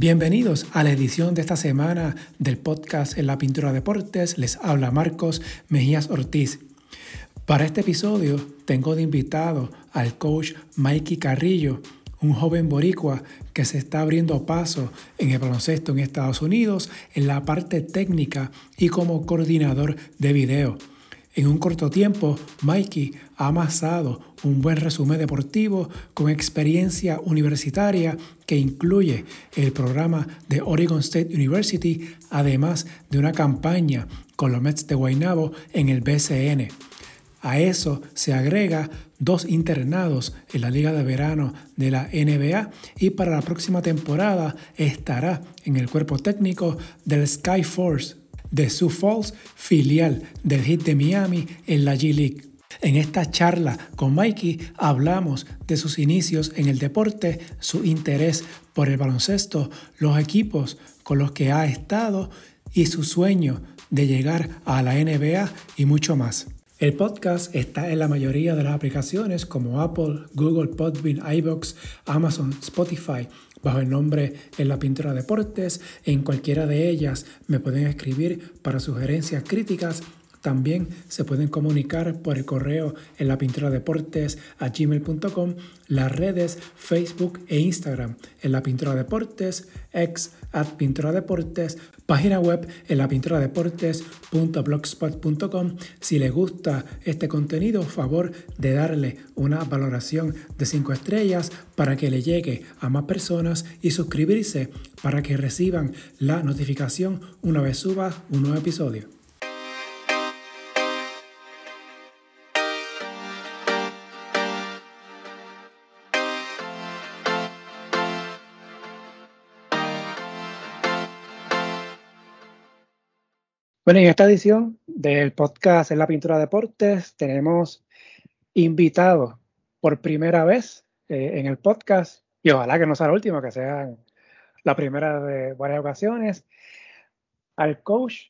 Bienvenidos a la edición de esta semana del podcast En la Pintura Deportes. Les habla Marcos Mejías Ortiz. Para este episodio tengo de invitado al coach Mikey Carrillo, un joven boricua que se está abriendo paso en el baloncesto en Estados Unidos en la parte técnica y como coordinador de video. En un corto tiempo, Mikey ha amasado un buen resumen deportivo con experiencia universitaria que incluye el programa de Oregon State University, además de una campaña con los Mets de Guaynabo en el BCN. A eso se agrega dos internados en la Liga de Verano de la NBA y para la próxima temporada estará en el cuerpo técnico del Sky Force de Sioux Falls, filial del Heat de Miami en la G League. En esta charla con Mikey hablamos de sus inicios en el deporte, su interés por el baloncesto, los equipos con los que ha estado y su sueño de llegar a la NBA y mucho más. El podcast está en la mayoría de las aplicaciones como Apple, Google, Podbean, iBox, Amazon, Spotify bajo el nombre En la Pintura Deportes. En cualquiera de ellas me pueden escribir para sugerencias críticas también se pueden comunicar por el correo en la pintura deportes a gmail.com, las redes Facebook e Instagram en la pintura deportes, ex at pintura deportes, página web en la pintura deportes.blogspot.com. Si les gusta este contenido, favor de darle una valoración de 5 estrellas para que le llegue a más personas y suscribirse para que reciban la notificación una vez suba un nuevo episodio. Bueno, en esta edición del podcast En la Pintura de Deportes tenemos invitados por primera vez eh, en el podcast y ojalá que no sea la última, que sea la primera de varias ocasiones, al coach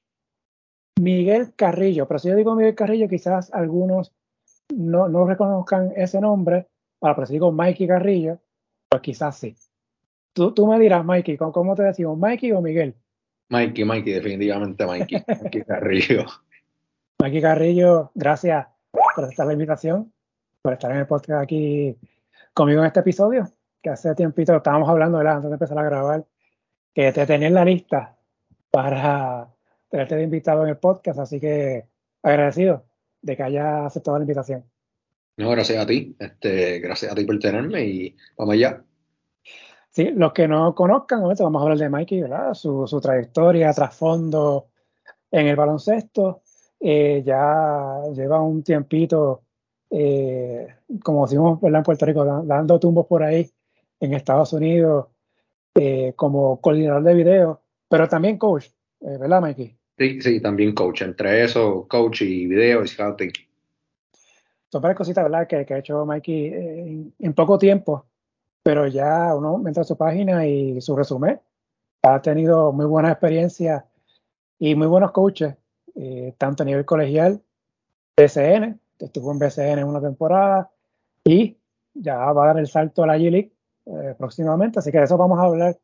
Miguel Carrillo. Pero si yo digo Miguel Carrillo, quizás algunos no, no reconozcan ese nombre, para pero si digo Mikey Carrillo, pues quizás sí. Tú, tú me dirás, Mikey, ¿cómo, cómo te decimos, Mikey o Miguel? Mikey, Mikey, definitivamente Mikey. Mikey Carrillo. Mikey Carrillo, gracias por aceptar la invitación, por estar en el podcast aquí conmigo en este episodio, que hace tiempito estábamos hablando de antes de empezar a grabar, que te tenía en la lista para tenerte de invitado en el podcast, así que agradecido de que haya aceptado la invitación. No, gracias a ti, este, gracias a ti por tenerme y vamos allá. Sí, los que no conozcan, vamos a hablar de Mikey, ¿verdad? Su, su trayectoria, trasfondo en el baloncesto. Eh, ya lleva un tiempito, eh, como decimos en Puerto Rico, dando tumbos por ahí en Estados Unidos eh, como coordinador de video, pero también coach, ¿verdad, Mikey? Sí, sí, también coach. Entre eso, coach y video y scouting. Son varias cositas, ¿verdad? Que, que ha hecho Mikey en poco tiempo pero ya uno entra a su página y su resumen. Ha tenido muy buena experiencia y muy buenos coaches, eh, tanto a nivel colegial, BCN, estuvo en BCN una temporada y ya va a dar el salto a la G-League eh, próximamente, así que de eso vamos a hablar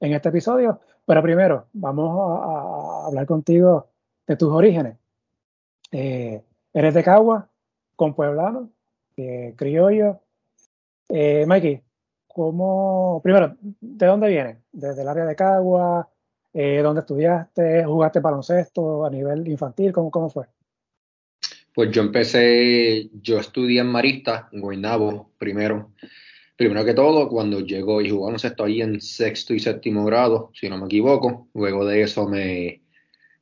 en este episodio. Pero primero, vamos a, hablar contigo de tus orígenes. Eh, eres de Cagua, con pueblano, criollo. Mikey, ¿Cómo, primero, ¿de dónde vienes? ¿Desde el área de Cagua? Eh, ¿Dónde estudiaste? ¿Jugaste baloncesto a nivel infantil? ¿Cómo, cómo fue? Pues yo empecé, yo estudié en Marista, en Guaynabo, primero. Primero que todo, cuando llegó y jugó baloncesto ahí en sexto y séptimo grado, si no me equivoco. Luego de eso me,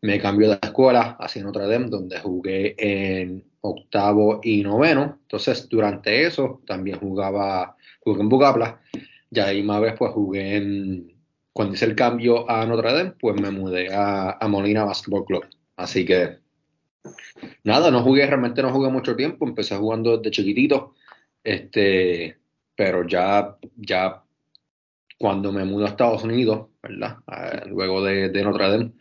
me cambió de escuela hacia Notre Dame, donde jugué en octavo y noveno. Entonces, durante eso también jugaba jugué en Bugapla, ya ahí más vez pues jugué en, cuando hice el cambio a Notre Dame, pues me mudé a, Molina Basketball Club. Así que nada, no jugué, realmente no jugué mucho tiempo, empecé jugando desde chiquitito, este, pero ya, ya cuando me mudé a Estados Unidos, ¿verdad? Eh, luego de, de, Notre Dame,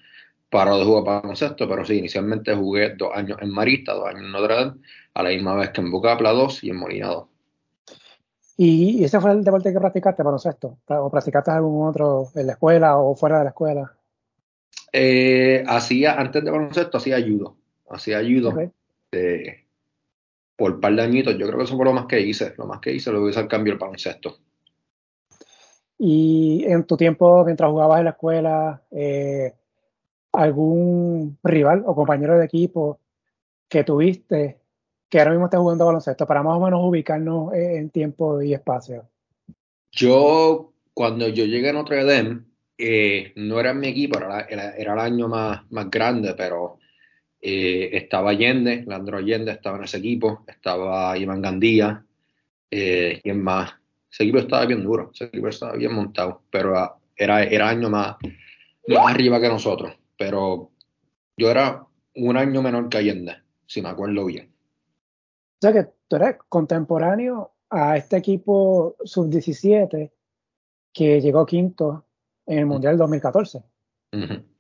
paró de jugar para concepto, pero sí, inicialmente jugué dos años en Marista, dos años en Notre Dame, a la misma vez que en Bucapla 2 y en Molina 2. ¿Y ese fue el deporte que practicaste, baloncesto? ¿O practicaste algún otro en la escuela o fuera de la escuela? Eh, hacía, antes de baloncesto, hacía judo. Hacía judo por un par de añitos. Yo creo que eso fue lo más que hice. Lo más que hice lo hice al cambio el baloncesto. Y en tu tiempo, mientras jugabas en la escuela, eh, algún rival o compañero de equipo que tuviste que ahora mismo esté jugando baloncesto, para más o menos ubicarnos en tiempo y espacio? Yo, cuando yo llegué a Notre Dame, eh, no era mi equipo, era, era, el año más, más grande, pero eh, estaba Allende, Landro Allende estaba en ese equipo, estaba Iván Gandía, eh, ¿quién más? Ese equipo estaba bien duro, ese equipo estaba bien montado, pero era, era año más, más arriba que nosotros, pero yo era un año menor que Allende, si me acuerdo bien. O sea que tú eres contemporáneo a este equipo sub-17 que llegó quinto en el Mundial 2014.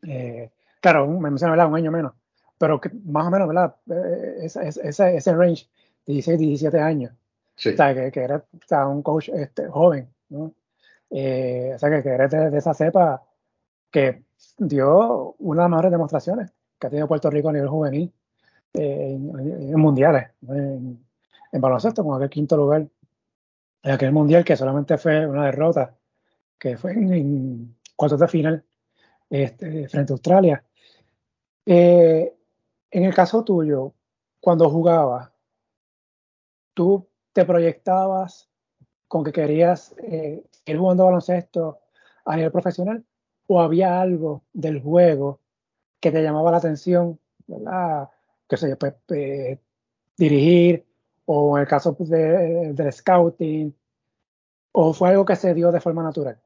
Eh, claro, me menciona. Un año menos, pero que, más o menos, ¿verdad? Eh, ese, ese, range, 16, 17 años. Sí. O sea, que, que eres un coach este, joven, ¿no? Eh, o sea, que, que eres de, esa cepa que dio una de las mejores demostraciones que ha tenido Puerto Rico a nivel juvenil en, mundiales, en, baloncesto, con aquel quinto lugar en aquel mundial que solamente fue una derrota, que fue en, cuartos de final este, frente a Australia. Eh, en el caso tuyo, cuando jugabas, ¿tú te proyectabas con que querías eh, ir jugando baloncesto a nivel profesional? ¿O había algo del juego que te llamaba la atención? ¿verdad? Qué sé yo, pues, eh, dirigir, o en el caso pues, de, del scouting, o fue algo que se dio de forma natural?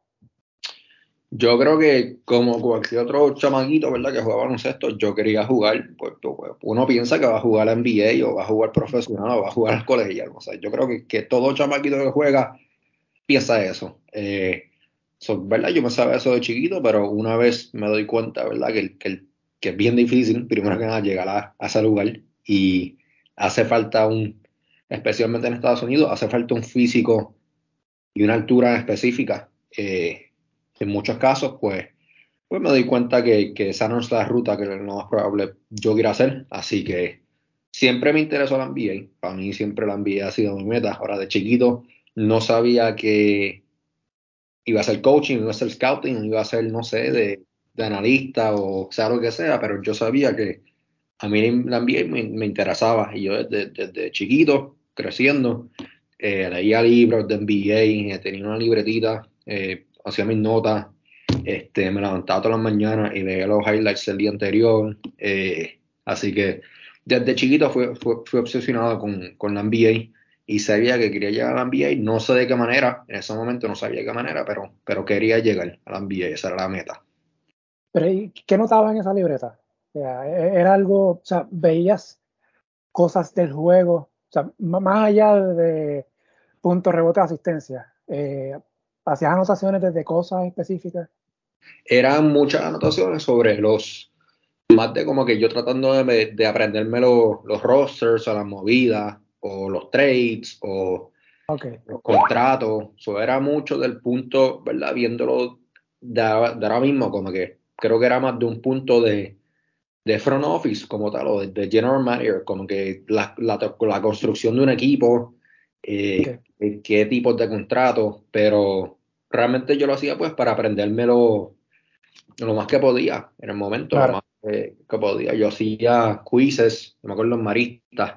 Yo creo que como cualquier otro chamaquito, ¿verdad? Que jugaba baloncesto, yo quería jugar, pues, pues, uno piensa que va a jugar a NBA o va a jugar profesional o va a jugar al colegial. Yo creo que, que todo chamaquito que juega piensa eso. Eh, ¿verdad? Yo me sabía eso de chiquito, pero una vez me doy cuenta, ¿verdad? Que, que el que es bien difícil, primero que nada, llegar a, ese lugar y hace falta un, especialmente en Estados Unidos, hace falta un físico y una altura específica. Eh, en muchos casos, pues, pues me doy cuenta que, que, esa no es la ruta que lo más probable yo quiera hacer. Así que siempre me interesó la NBA. Para mí siempre la NBA ha sido mi meta. Ahora, de chiquito, no sabía que iba a ser coaching, iba a ser scouting, iba a ser, no sé, de de analista o sea lo que sea, pero yo sabía que a mí la NBA me, interesaba y yo desde, chiquito, creciendo, eh, leía libros de NBA, eh, tenía una libretita, eh, hacía mis notas, este, me levantaba todas las mañanas y leía los highlights del día anterior, así que desde chiquito fui, fui, obsesionado con, con, la NBA y sabía que quería llegar a la NBA, no sé de qué manera, en ese momento no sabía de qué manera, pero, pero quería llegar a la NBA, esa era la meta. Pero ¿qué notaba en esa libreta? E, era algo, o sea, veías cosas del juego, o sea, más allá de punto rebote, asistencia, eh, hacías anotaciones desde cosas específicas. Eran muchas anotaciones sobre los, más de como que yo tratando de, aprenderme los, los rosters o las movidas o los trades o los contratos. Eso era mucho del punto, ¿verdad? Viéndolo de ahora mismo, como que creo que era más de un punto de, de front office como tal, o de, general manager, como que la, la, construcción de un equipo, eh, eh, qué tipos de contratos, pero realmente yo lo hacía pues para aprenderme lo, más que podía en el momento, lo más que, podía. Yo hacía quizzes, me acuerdo en Maristas,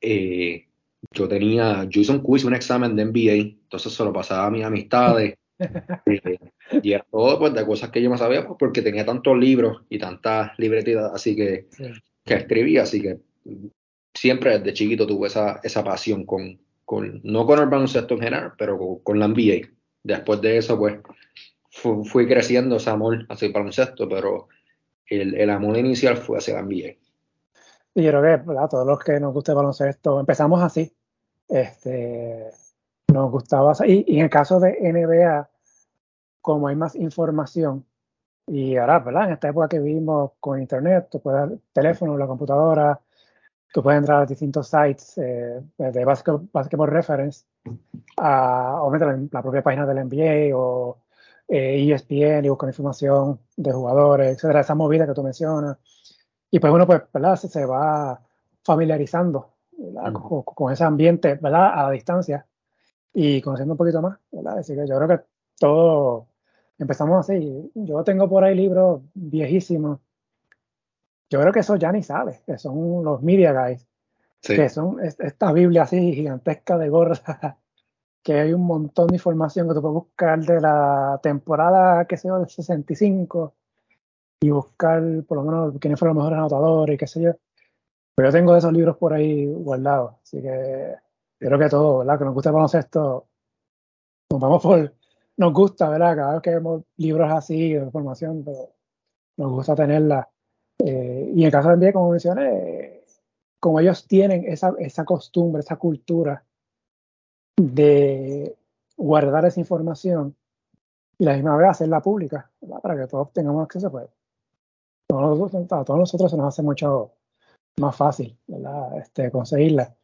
eh, yo tenía, yo hice un quiz, un examen de MBA, entonces se lo pasaba a mis amistades. y era todo pues, de cosas que yo no sabía pues, porque tenía tantos libros y tantas libretitas así que, que escribía, así que siempre desde chiquito tuve esa, esa pasión con, con, no con el baloncesto en general, pero con, la NBA. Después de eso, pues, fui creciendo ese amor hacia el baloncesto, pero el, el amor inicial fue hacia la NBA. Y yo creo que a todos los que nos gusta el baloncesto, empezamos así. Este, nos gustaba. Y, y en el caso de NBA, como hay más información, y ahora, ¿verdad? En esta época que vivimos con internet, tú puedes, el teléfono, la computadora, tú puedes entrar a distintos sites eh, de basketball, basketball, reference a, obviamente, la, propia página del NBA o eh, ESPN y buscar información de jugadores, etcétera, esa movida que tú mencionas. Y pues uno, pues, ¿verdad? Se, va familiarizando con, ese ambiente, ¿verdad? A la distancia y conociendo un poquito más, ¿verdad? Así que yo creo que todo empezamos así. Yo tengo por ahí libros viejísimos. Yo creo que eso ya ni sale, que son los media guys, que son esta Biblia así gigantesca de gorda, que hay un montón de información que tú puedes buscar de la temporada, que sea del 65, y buscar por lo menos quiénes fueron los mejores anotadores y qué sé yo. Pero yo tengo esos libros por ahí guardados, así que creo que todo, ¿verdad? Que nos gusta el baloncesto, nos vamos por, nos gusta, ¿verdad? Cada vez que vemos libros así de información, pero nos gusta tenerla. Eh, y en el caso de NBA, como mencioné, como ellos tienen esa, esa costumbre, esa cultura de guardar esa información y la misma vez hacerla pública, ¿verdad? para que todos tengamos acceso, pues a todos nosotros se nos hace mucho más fácil ¿verdad? Este, conseguirla.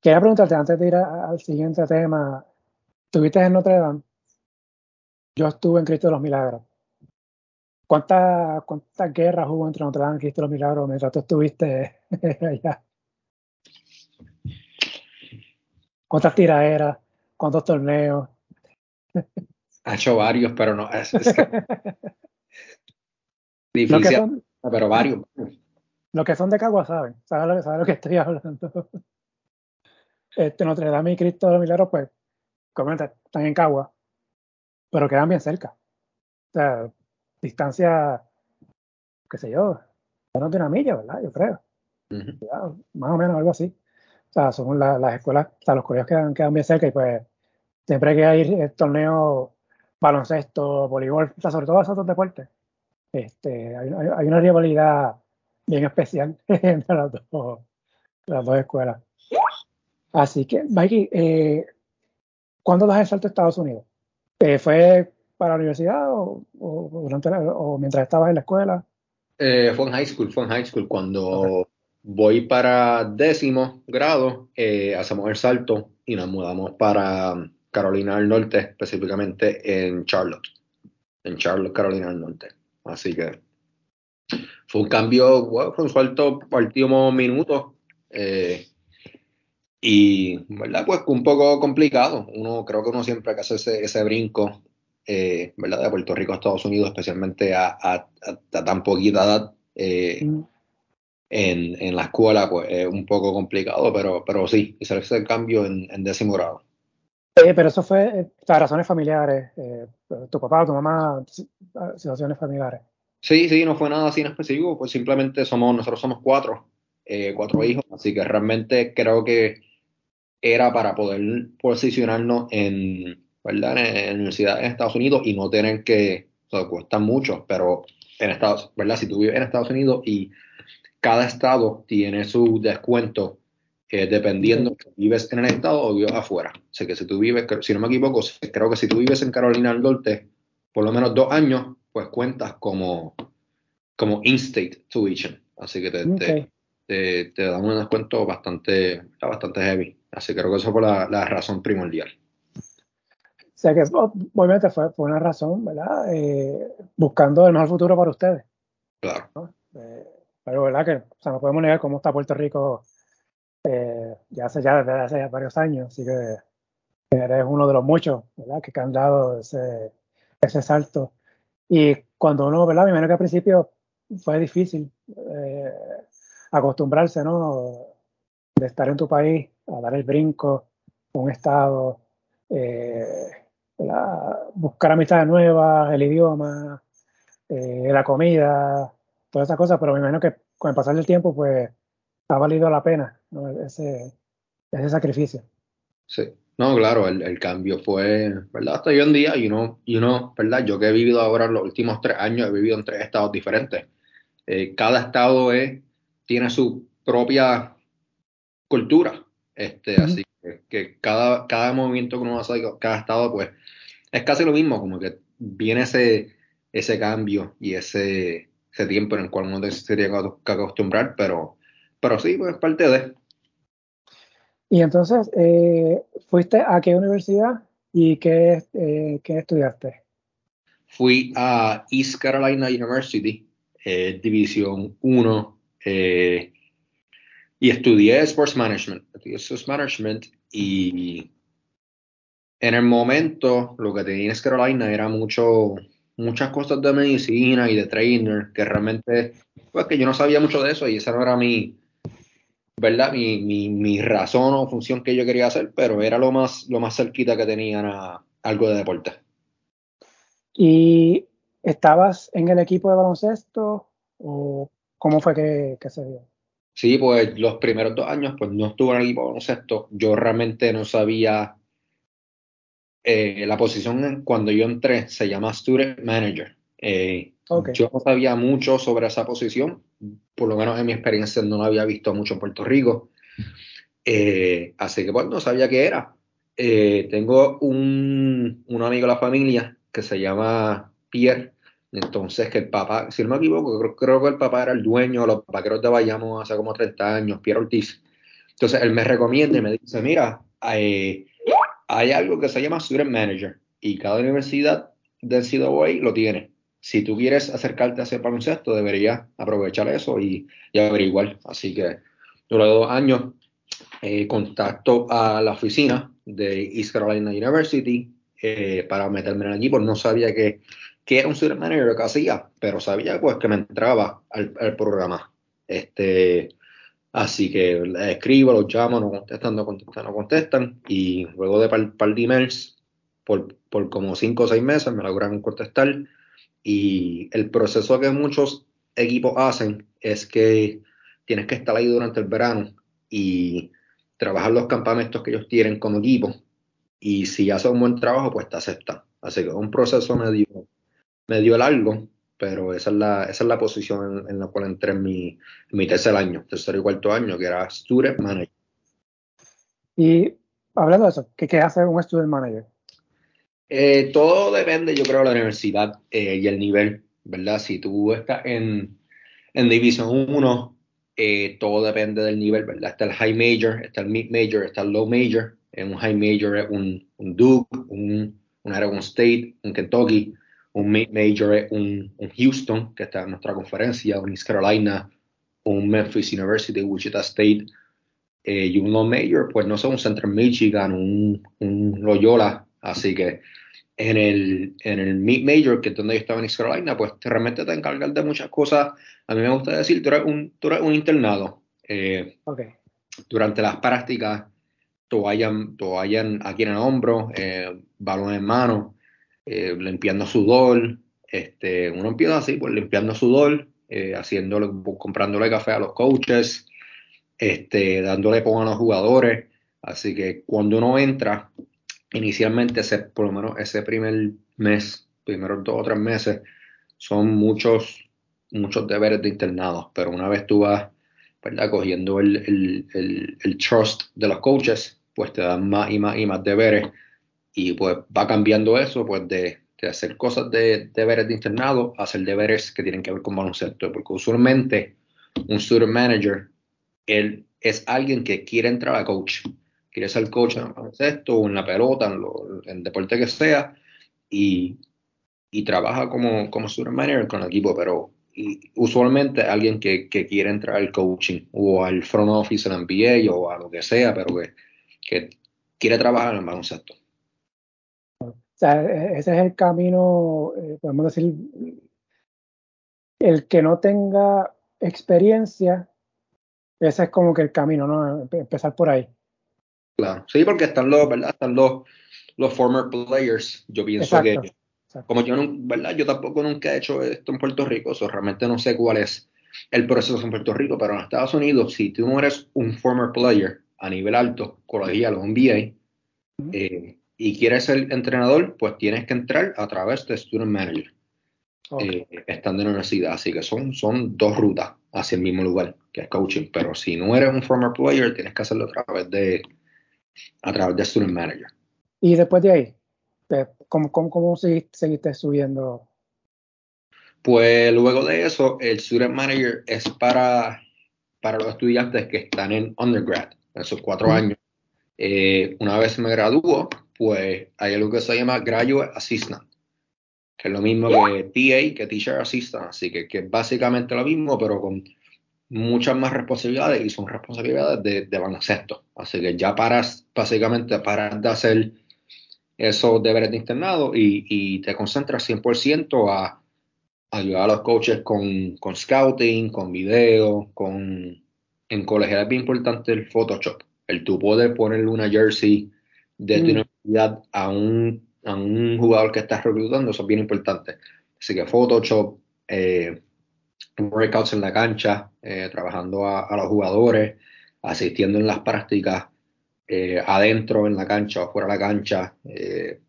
Quería preguntarte antes de ir al siguiente tema, ¿tuviste en Notre Dame? Yo estuve en Cristo de los Milagros. ¿Cuántas cuánta guerras hubo entre Notre Dame y Cristo de los Milagros mientras tú estuviste allá? ¿Cuántas tiraderas? ¿Cuántos torneos? Ha hecho varios, pero no. Es, difícil. pero varios. Los que son de Cagua saben, saben lo, lo que estoy hablando. Este, Notre Dame y Cristo de los Milagros, pues, comenta, están en Cagua pero quedan bien cerca. O sea, distancia, qué sé yo, menos de una milla, ¿verdad? Yo creo. más o menos algo así. O sea, son las escuelas, o sea, los colegios quedan, quedan bien cerca y pues siempre hay que ir el torneo baloncesto, voleibol, o sea, sobre todo esos dos deportes. Este, hay, hay, una rivalidad bien especial entre las dos, las dos escuelas. Así que, Mikey, eh, ¿cuándo das el salto a Estados Unidos? Eh, ¿Fue para la universidad o, durante o mientras estabas en la escuela? Eh, fue en high school, fue en high school. Cuando voy para décimo grado, eh, hacemos el salto y nos mudamos para Carolina del Norte, específicamente en Charlotte. En Charlotte, Carolina del Norte. Así que fue un cambio, fue un salto último minutos. Eh, y, ¿verdad? Pues un poco complicado. Uno, creo que uno siempre que hace ese, ese brinco, eh, ¿verdad? De Puerto Rico a Estados Unidos, especialmente a, a, tan poquita edad eh, mm. en, en, la escuela, pues es un poco complicado, pero, pero sí, hice ese cambio en, en décimo grado. Eh, pero eso fue las razones familiares, tu papá, tu mamá, situaciones familiares. Sí, sí, no fue nada así en específico, pues simplemente somos, nosotros somos cuatro, cuatro mm. hijos, así que realmente creo que era para poder posicionarnos en, ¿verdad? en, universidades en Estados Unidos y no tener que, o sea, cuesta mucho, pero en Estados, ¿verdad? Si tú vives en Estados Unidos y cada estado tiene su descuento eh, dependiendo si vives en el estado o vives afuera. O sea que si tú vives, si no me equivoco, creo que si tú vives en Carolina del Norte por lo menos dos años, pues cuentas como, como in-state tuition. Así que te, te, te, dan un descuento bastante, bastante heavy. Así que creo que eso fue la, la razón primordial. O sea que obviamente fue, fue una razón, ¿verdad? Eh, buscando el mejor futuro para ustedes. Claro. Eh, pero verdad que o sea, no podemos negar cómo está Puerto Rico eh, ya hace ya desde hace varios años, así que eres uno de los muchos, ¿verdad? Que han dado ese, ese salto. Y cuando uno, ¿verdad? Me imagino que al principio fue difícil acostumbrarse, ¿no? De estar en tu país, a dar el brinco, un estado, eh, buscar amistades nuevas, el idioma, eh, la comida, todas esas cosas, pero me imagino que con el pasar del tiempo, pues ha valido la pena ese, ese sacrificio. Sí, no, claro, el, cambio fue, ¿verdad? Hasta hoy en día, y uno, y uno, ¿verdad? Yo que he vivido ahora los últimos tres años, he vivido en tres estados diferentes. Eh, cada estado es tiene su propia cultura. Este, Así que, cada, cada movimiento que uno hace, cada estado, pues es casi lo mismo, como que viene ese, ese cambio y ese, ese tiempo en el cual uno se que acostumbrar, pero, pero sí, pues es parte de. Y entonces, eh, ¿fuiste a qué universidad y qué, eh, qué estudiaste? Fui a East Carolina University, eh, División 1, y estudié Sports Management. Estudié Sports Management y en el momento lo que tenía en Carolina era mucho, muchas cosas de medicina y de trainer, que realmente, pues que yo no sabía mucho de eso y esa no era mi, ¿verdad? Mi, mi, mi, razón o función que yo quería hacer, pero era lo más, lo más cerquita que tenían a algo de deporte. ¿Y estabas en el equipo de baloncesto o cómo fue que, que, se dio? Sí, pues los primeros dos años pues no estuve en el equipo baloncesto. Yo realmente no sabía eh, la posición cuando yo entré se llama Student Manager. Eh, yo no sabía mucho sobre esa posición, por lo menos en mi experiencia no la había visto mucho en Puerto Rico. Eh, así que pues no sabía qué era. Eh, tengo un, un, amigo de la familia que se llama Pierre. Entonces, que el papá, si no me equivoco, creo, que el papá era el dueño de los vaqueros de Bayamo hace como 30 años, Pierre Ortiz. Entonces, él me recomienda y me dice, mira, hay, hay algo que se llama Student Manager y cada universidad del CWA lo tiene si tú quieres acercarte a ese baloncesto, deberías aprovechar eso y, averiguar. Así que durante dos años eh, contacto a la oficina de East Carolina University eh, para meterme en el equipo. No sabía que, que era un student manager que hacía, pero sabía pues que me entraba al, programa. Este, así que les escribo, los llamo, no contestan, no contestan, no contestan. Y luego de par, par de emails, por, por como cinco o seis meses, me lograron contestar y el proceso que muchos equipos hacen es que tienes que estar ahí durante el verano y trabajar los campamentos que ellos tienen como equipo. Y si haces un buen trabajo, pues te aceptan. Así que es un proceso medio, medio largo, pero esa es la, esa es la posición en, la cual entré en mi, mi tercer año, tercer y cuarto año, que era Student Manager. Y hablando de eso, ¿qué, qué hace un Student Manager? Eh, todo depende, yo creo, de la universidad eh, y el nivel, ¿verdad? Si tú estás en, en División 1, eh, todo depende del nivel, ¿verdad? Está el High Major, está el Mid Major, está el Low Major. En un High Major es un, un Duke, un, un Aragon State, un Kentucky. Un Mid Major es un, un, Houston, que está en nuestra conferencia, un East Carolina, un Memphis University, Wichita State. y un Low Major, pues no sé, un Central Michigan, un, un Loyola Así que en el, en el Mid Major, que es donde yo estaba en East Carolina, pues realmente te encargas de muchas cosas. A mí me gusta decir, tú eres un, tú eres un internado. Eh, durante las prácticas, vayan vayan aquí en el hombro, eh, balón en mano, eh, limpiando sudor. Este, uno empieza así, pues limpiando sudor, eh, haciéndole, comprándole café a los coaches, este, dándole pon a los jugadores. Así que cuando uno entra, inicialmente, ese, por lo menos ese primer mes, primeros dos o tres meses, son muchos, muchos deberes de internados, pero una vez tú vas ¿verdad? cogiendo el, el, trust de los coaches, pues te dan más y más y más deberes. Y pues va cambiando eso, pues de, de hacer cosas de, deberes de internado a hacer deberes que tienen que ver con baloncesto, porque usualmente un student manager, él es alguien que quiere entrar a coach, quiere ser coach en baloncesto o en la pelota, en, deporte que sea, y, trabaja como, como student manager con el equipo, pero usualmente alguien que, quiere entrar al coaching o al front office en NBA o a lo que sea, pero que, quiere trabajar en el baloncesto. O sea, e-, ese es el camino, eh, podemos decir, el que no tenga experiencia, ese es como que el camino, ¿no? Empezar por ahí. Claro, sí, porque están los, ¿verdad? Están los, los former players. Yo pienso que, como yo no, ¿verdad? Yo tampoco nunca he hecho esto en Puerto Rico, so realmente no sé cuál es el proceso en Puerto Rico, pero en Estados Unidos, si tú no eres un former player a nivel alto, colegial o NBA, eh, y quieres ser entrenador, pues tienes que entrar a través de Student Manager, eh, estando en la universidad. Así que son, son dos rutas hacia el mismo lugar, que es coaching. Pero si no eres un former player, tienes que hacerlo a través de, a través de Student Manager. Y después de ahí, ¿cómo, cómo, cómo seguiste, subiendo? Pues luego de eso, el Student Manager es para, para los estudiantes que están en undergrad, esos cuatro años. Eh, una vez me graduó, pues hay algo que se llama Graduate Assistant, que es lo mismo que TA, que Teacher Assistant, así que, que es básicamente lo mismo, pero con muchas más responsabilidades y son responsabilidades de, de baloncesto. Así que ya paras, básicamente, paras de hacer esos deberes de internado y, y te concentras 100% a ayudar a los coaches con, con scouting, con video, con... En colegial es bien importante el Photoshop. El tú poder ponerle una jersey de tu mm. universidad a un, a un jugador que estás reclutando, eso es bien importante. Así que Photoshop, eh, workouts en la cancha, eh, trabajando a, los jugadores, asistiendo en las prácticas, eh, adentro en la cancha o fuera de la cancha, eh,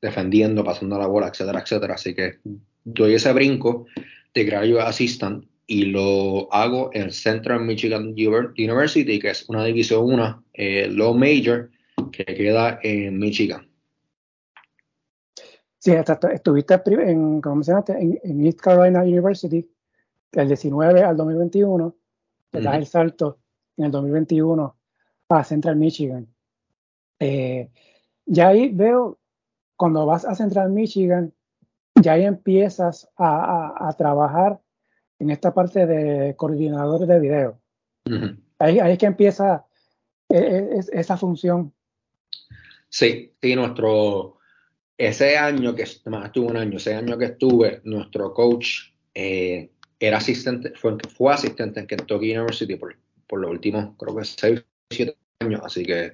defendiendo, pasando la bola, etcétera, etcétera. Así que doy ese brinco de graduate assistant y lo hago en Central Michigan University, que es una división 1, low major, que queda en Michigan. Sí, estuviste en, ¿cómo se en East Carolina University del 19 al 2021, te das el salto en el 2021 a Central Michigan. Eh, ya ahí veo, cuando vas a Central Michigan, ya ahí empiezas a, trabajar en esta parte de coordinador de video. ahí, es que empieza e, e, esa función. Sí, sí, nuestro, ese año que más estuve un año, ese año que estuve, nuestro coach eh, era asistente, fue, fue asistente en Kentucky University por, por los últimos, creo que 6 7 años, así que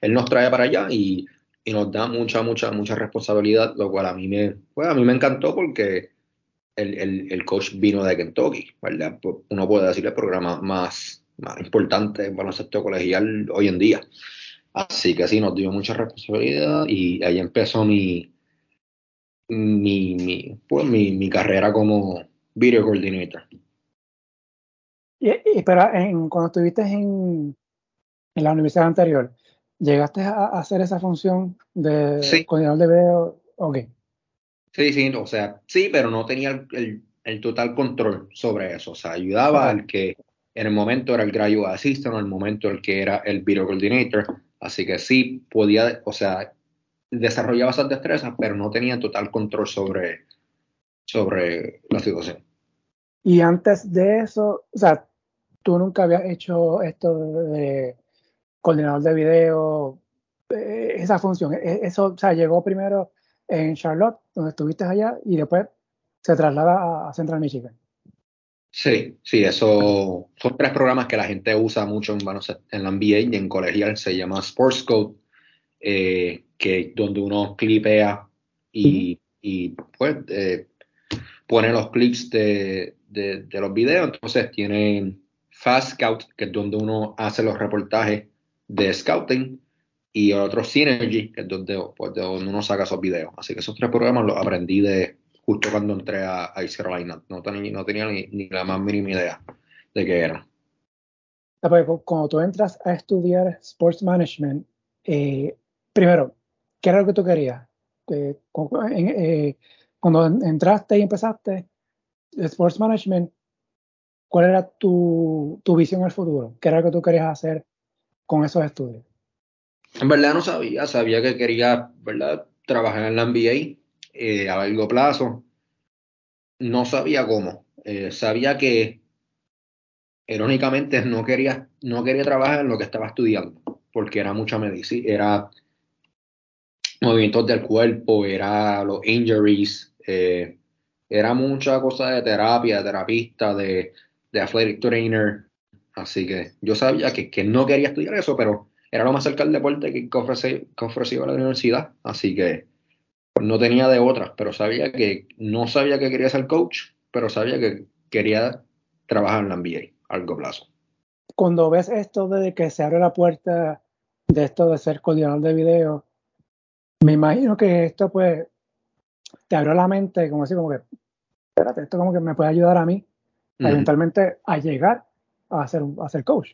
él nos trae para allá y, y, nos da mucha, mucha, mucha responsabilidad, lo cual a mí me, pues a mí me encantó porque el, el, el coach vino de Kentucky, ¿verdad? Pues, uno puede decir el programa más, más importante en baloncesto colegial hoy en día. Así que sí, nos dio mucha responsabilidad y ahí empezó mi, mi, mi, pues, mi, mi carrera como, Video Coordinator. Y, pero cuando estuviste en, en, la universidad anterior, ¿llegaste a, hacer esa función de coordinador de video? Ok. Sí, sí, o sea, sí, pero no tenía el, el, total control sobre eso. O sea, ayudaba al que en el momento era el graduate assistant, en el momento el que era el video coordinator. Así que sí podía, o sea, desarrollaba esas destrezas, pero no tenía total control sobre, sobre la situación. Y antes de eso, o sea, tú nunca habías hecho esto de coordinador de video, eh, esa función. E, eso, o sea, llegó primero en Charlotte, donde estuviste allá, y después se traslada a Central Michigan. Sí, sí, eso son tres programas que la gente usa mucho en, en la NBA y en colegial, se llama Sports Code, eh, que donde uno clipea y, y pues eh, pone los clips de, de, los videos. Entonces tiene Fast Scout, que es donde uno hace los reportajes de scouting, y otro Synergy, que es donde, pues, donde uno saca esos videos. Así que esos tres programas los aprendí de justo cuando entré a, a. No, tenía, ni, la más mínima idea de qué era. Ah, pues, cuando tú entras a estudiar Sports Management, eh, primero, ¿qué era lo que tú querías? Eh, cuando entraste y empezaste Sports Management, ¿cuál era tu, tu visión al futuro? ¿Qué era lo que tú querías hacer esos estudios? En verdad no sabía, sabía que quería, ¿verdad? Trabajar en la NBA eh, a largo plazo. No sabía cómo. Eh, sabía que, irónicamente, no quería, no quería trabajar en lo que estaba estudiando, porque era mucha medicina, era movimientos del cuerpo, era los injuries, eh, era mucha cosa de terapia, terapista, de athletic trainer. Así que yo sabía que, que, no quería estudiar eso, pero era lo más cerca del deporte que, que, ofrecía la universidad. Así que no tenía de otras, pero sabía que no sabía que quería ser coach, pero sabía que quería trabajar en la NBA a largo plazo. Cuando ves esto de que se abre la puerta de esto de ser coordinador de video, me imagino que esto pues te abrió la mente, como así, como que, espérate, esto como que me puede ayudar a mí eventualmente a llegar a ser, a ser coach.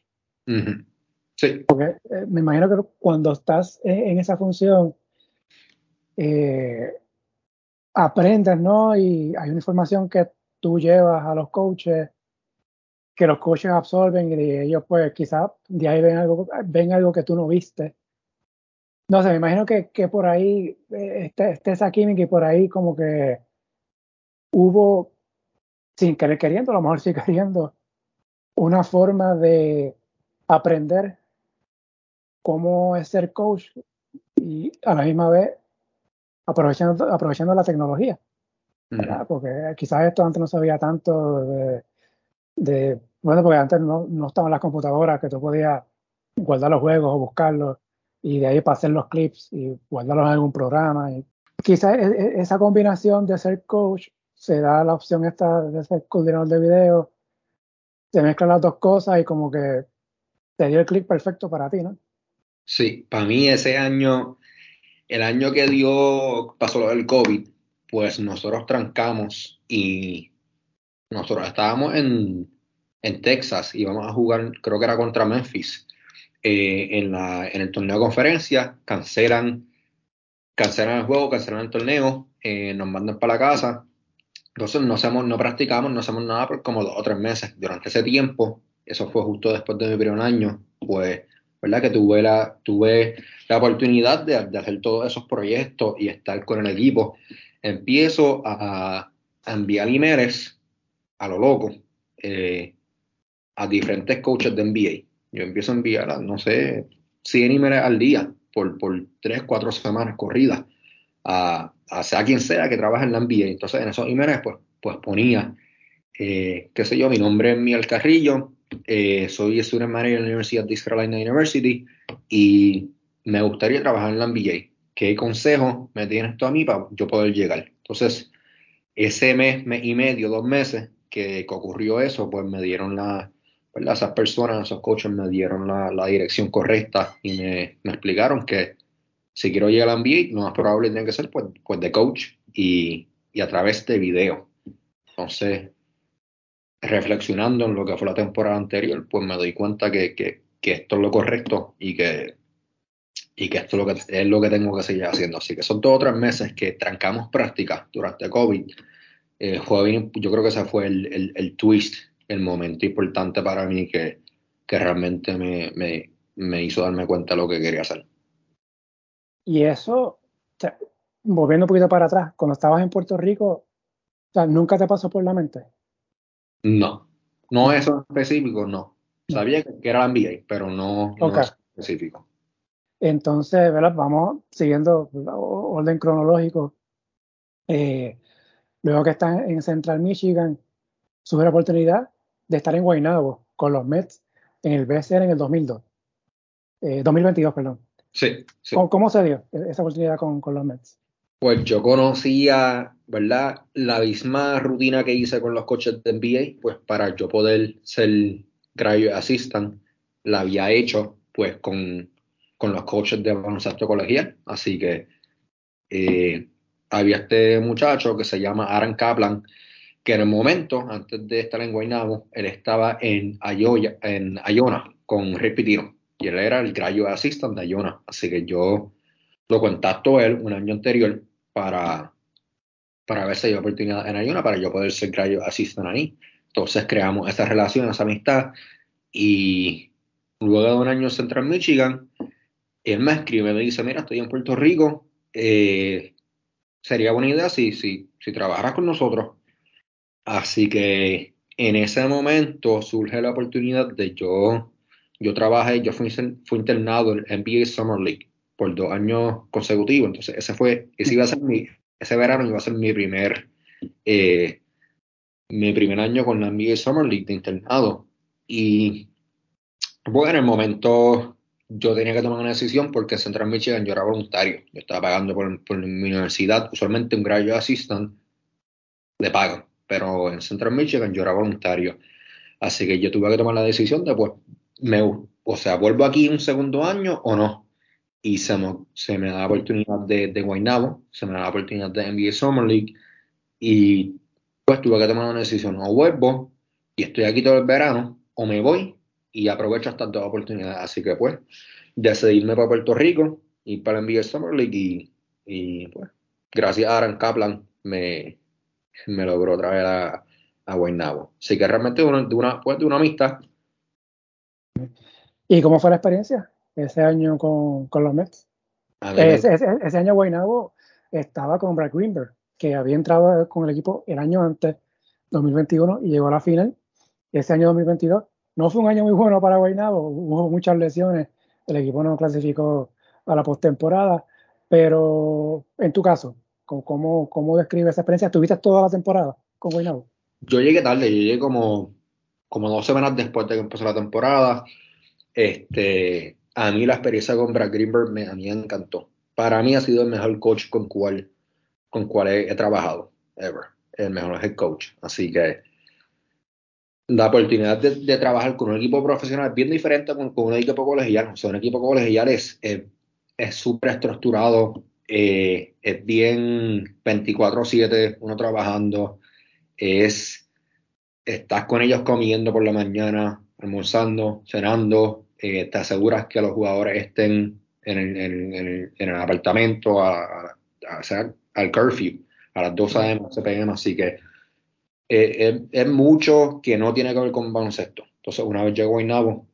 Sí. Porque eh, me imagino que cuando estás en, esa función, eh, aprendes, ¿no? Y hay una información que tú llevas a los coaches, que los coaches absorben y ellos pues quizás de ahí ven algo, ven algo que tú no viste No sé, me imagino que, que por ahí eh, esté, esté esa química y por ahí como que hubo, sin querer queriendo, a lo mejor sí queriendo, una forma de aprender cómo es ser coach y a la misma vez aprovechando, aprovechando la tecnología. Porque quizás esto antes no sabía tanto de, bueno, porque antes no, no estaban las computadoras que tú podías guardar los juegos o buscarlos y de ahí para hacer los clips y guardarlos en algún programa. Y quizás e, e, esa combinación de ser coach se da la opción esta de ser coordinador de video, se mezclan las dos cosas y como que te dio el clip perfecto para ti, ¿no? Sí, para mí ese año, el año que dio, pasó del COVID, pues nosotros trancamos y nosotros estábamos en, en Texas y íbamos a jugar, creo que era contra Memphis eh, en, la, en el torneo de conferencia, cancelan, cancelan el juego, cancelan el torneo, eh, nos mandan para la casa. Entonces no, hacemos, no practicamos, no hacemos nada por como dos o tres meses. Durante ese tiempo, eso fue justo después de mi primer año, pues, ¿verdad? Que tuve la, tuve la oportunidad de, hacer todos esos proyectos y estar con el equipo. Empiezo a, a enviar emails a lo loco eh, a diferentes coaches de NBA yo empiezo a enviar, no sé, 100 emails al día por, por 3, 4 semanas corridas a, a sea quien sea que trabaje en la NBA. Entonces en esos emails pues, pues ponía, eh, qué sé yo, mi nombre es Miguel Carrillo, eh, soy student manager en la Universidad de East Carolina University y me gustaría trabajar en la NBA. ¿Qué consejo me tienes tú a mí para yo poder llegar? Entonces, ese mes, y medio, dos meses que, que ocurrió eso, pues me dieron la, esas personas, esos coaches me dieron la, dirección correcta y me, explicaron que si quiero llegar al NBA, lo más probable tiene que ser pues, pues de coach y, a través de video. Entonces, reflexionando en lo que fue la temporada anterior, pues me doy cuenta que, esto es lo correcto y que, y que esto es lo que, es lo que tengo que seguir haciendo. Así que son todos tres meses que trancamos práctica durante COVID. Eh, yo creo que ese fue el, el twist el momento importante para mí que, realmente me, hizo darme cuenta de lo que quería hacer. Y eso, volviendo un poquito para atrás, cuando estabas en Puerto Rico, ¿nunca te pasó por la mente? No, no eso específico, no. Sabía que era la NBA, pero no, específico. Entonces, ¿verdad? vamos siguiendo orden cronológico. Eh, luego que estás en Central Michigan, surge la oportunidad de estar en Guaynabo con los Mets en el BCR en el 2002. 2022, eh, perdón. Sí, sí. ¿Cómo, se dio esa oportunidad con, los Mets? Pues yo conocía, ¿verdad? La misma rutina que hice con los coches de NBA, pues para yo poder ser graduate assistant, la había hecho pues con, los coaches de baloncesto colegial. Así que eh, había este muchacho que se llama Aaron Kaplan, que en el momento, antes de estar en Guaynabo, él estaba en, Ayoya, en Ayona con Repitino y él era el graduate assistant de Ayona. Así que yo lo contacto él un año anterior para, para ver si hay oportunidad en Ayona para yo poder ser graduate assistant ahí. Entonces creamos esa relación, esa amistad y luego de un año en Central Michigan, él me escribe, me dice, mira, estoy en Puerto Rico, eh, sería buena idea si, si, si trabajaras con nosotros Así que en ese momento surge la oportunidad de yo, yo trabajé, yo fui, fui internado en NBA Summer League por dos años consecutivos. Entonces, ese fue, ese iba a ser mi, ese verano iba a ser mi primer, eh, mi primer año con la NBA Summer League de internado. Y bueno, en el momento yo tenía que tomar una decisión porque en Central Michigan yo era voluntario. Yo estaba pagando por, por mi universidad, usualmente un graduate assistant de pago pero en Central Michigan yo era voluntario. Así que yo tuve que tomar la decisión de, pues, me, o sea, vuelvo aquí un segundo año o no. Y se me, se me da la oportunidad de, de Guaynabo, se me da la oportunidad de NBA Summer League. Y pues tuve que tomar una decisión, o vuelvo y estoy aquí todo el verano, o me voy y aprovecho estas dos oportunidades. Así que pues, decidí irme para Puerto Rico y para NBA Summer League y, y pues, gracias a Aaron Kaplan me, me logró traer a, a Guaynabo. Así que realmente una, de una, pues de una amistad. ¿Y cómo fue la experiencia ese año con, con los Mets? Ese, ese, año Guaynabo estaba con Brad Greenberg, que había entrado con el equipo el año antes, 2021, y llegó a la final. Ese año 2022 no fue un año muy bueno para Guaynabo, hubo muchas lesiones, el equipo no clasificó a la postemporada, pero en tu caso, ¿cómo, cómo describes esa experiencia? ¿Tuviste toda la temporada con Guaynabo? Yo llegué tarde, yo llegué como, como dos semanas después de que empezó la temporada. Este, a mí la experiencia con Brad Greenberg me, a mí me encantó. Para mí ha sido el mejor coach con cual, con cual he, trabajado, ever. El mejor head coach. Así que la oportunidad de, trabajar con un equipo profesional es bien diferente con, con un equipo colegial. O sea, un equipo colegial es súper estructurado, eh, es bien 24/7, uno trabajando, es, estás con ellos comiendo por la mañana, almorzando, cenando, eh, te aseguras que los jugadores estén en el, en el, apartamento a, al curfew, a las 2 a.m., pm, así que eh, es, mucho que no tiene que ver con baloncesto. Entonces, una vez llego a Inabo,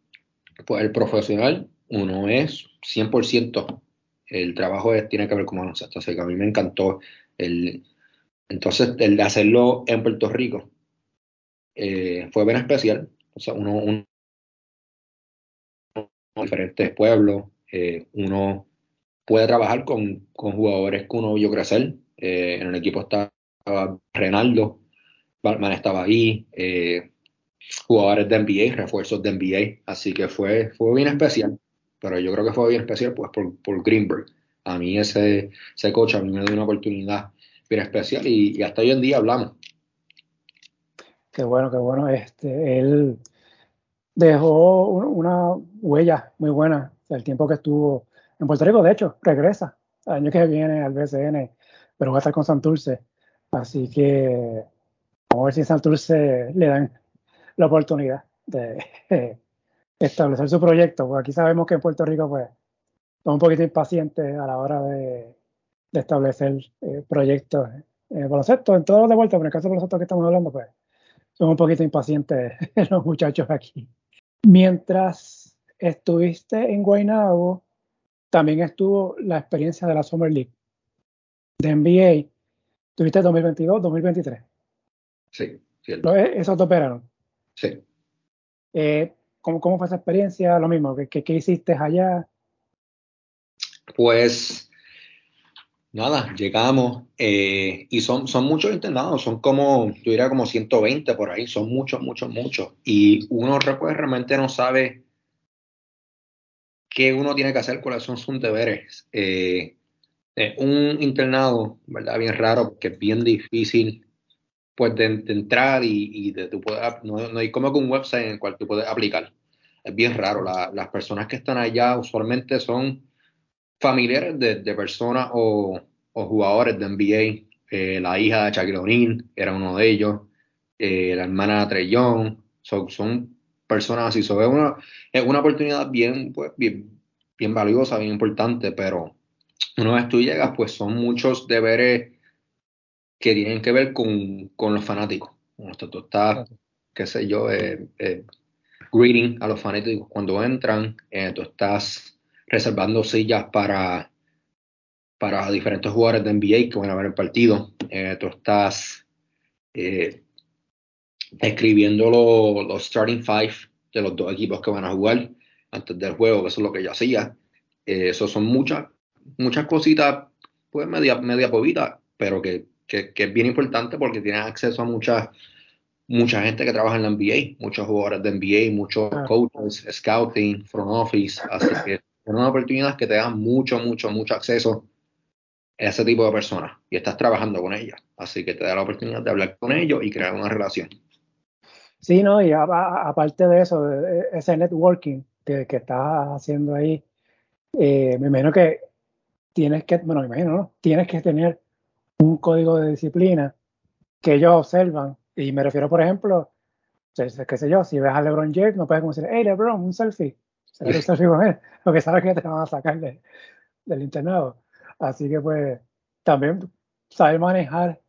pues el profesional, uno es 100%, el trabajo tiene que ver con baloncesto, así que a mí me encantó el... Entonces, el de hacerlo en Puerto Rico eh, fue bien especial. O sea, uno, uno diferentes pueblos, eh, uno puede trabajar con, con, jugadores que uno vio crecer. Eh, en el equipo estaba Renaldo, Batman estaba ahí, jugadores de NBA, refuerzos de NBA, así que fue, fue bien especial, pero yo creo que fue bien especial pues por, por Greenberg. A mí ese, ese coach me dio una oportunidad bien especial y hasta hoy en día hablamos. Qué bueno, qué bueno. Este, él dejó una huella muy buena del tiempo que estuvo en Puerto Rico. De hecho, regresa el año que viene al BCN, pero va a estar con Santurce. Así que vamos a ver si Santurce le dan la oportunidad de establecer su proyecto. Porque aquí sabemos que en Puerto Rico, pues, son un poquito impacientes a la hora de, establecer eh, proyectos el baloncesto, en todos los deportes, pero en el caso de baloncesto que estamos hablando, pues, son un poquito impacientes los muchachos aquí. Mientras estuviste en Guaynabo, también estuvo la experiencia de la Summer League de NBA. ¿Tuviste 2022, 2023? Sí, cierto. ¿Esos dos veranos? Sí. Eh, ¿cómo, ¿cómo, fue esa experiencia? Lo mismo, ¿qué, qué, qué hiciste allá? Pues nada, llegamos eh, y son, son muchos internados, son como, yo diría como 120 por ahí, son muchos, muchos, muchos. Y uno pues, realmente no sabe qué uno tiene que hacer, cuáles son sus deberes. Eh, un internado, ¿verdad? Bien raro, porque es bien difícil pues de, entrar y, de, no, hay como que un website en el cual tú puedes aplicar. Es bien raro. las personas que están allá usualmente son familiares de, de personas o, o, jugadores de NBA. Eh, la hija de Shaquille O'Neal era uno de ellos, eh, la hermana de Trey Young, son personas así. So, es, una, es una oportunidad bien, pues, bien, bien valiosa, bien importante, pero una vez tú llegas, pues son muchos deberes que tienen que ver con, con los fanáticos. Tú estás, qué sé yo, eh, eh, greeting a los fanáticos cuando entran, eh, tú estás reservando sillas para, para diferentes jugadores de NBA que van a ver el partido. Eh, tú estás eh, escribiendo los starting five de los dos equipos que van a jugar antes del juego, que eso es lo que yo hacía. Eh, eso son muchas, muchas cositas, pues media, media povita, pero que, que, es bien importante porque tienes acceso a mucha, mucha gente que trabaja en la NBA, muchos jugadores de NBA, muchos coaches, scouting, front office, así que es una oportunidad que te da mucho, mucho, mucho acceso a ese tipo de personas y estás trabajando con ellas. Así que te da la oportunidad de hablar con ellos y crear una relación. Sí, no, y aparte de eso, ese networking que, estás haciendo ahí, eh, me imagino que tienes que, bueno, imagino, ¿no? Tienes que tener un código de disciplina que ellos observan. Y me refiero, por ejemplo, qué sé yo, si ves a LeBron James, no puedes decir, hey, LeBron, un selfie porque sabes que te van a sacar del internado. Así que pues también saber manejar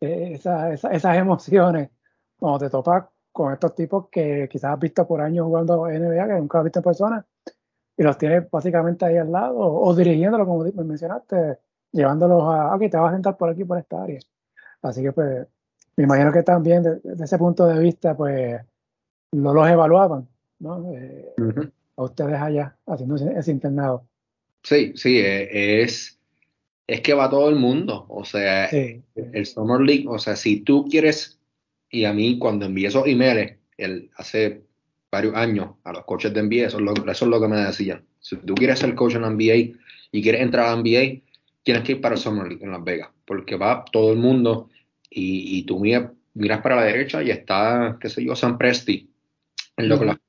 eh, esas emociones cuando te topas con estos tipos que quizás has visto por años jugando NBA, que nunca has visto en persona, y los tiene básicamente ahí al lado o, dirigiéndolos, como me mencionaste, llevándolos a, ok, te vas a sentar por aquí, por esta área. Así que pues me imagino que también desde ese punto de vista pues no los evaluaban, ¿no? Eh, a ustedes allá haciendo ese, internado. Sí, sí, e, es, es que va todo el mundo, o sea, el Summer League, o sea, si tú quieres, y a mí cuando envié esos emails, el, hace varios años a los coaches de NBA, eso es, lo, eso es lo que me decían. Si tú quieres ser coach en la NBA y quieres entrar a la NBA, tienes que ir para el Summer League en Las Vegas, porque va todo el mundo y, y tú miras, miras, para la derecha y está, qué sé yo, San Presti, en lo que la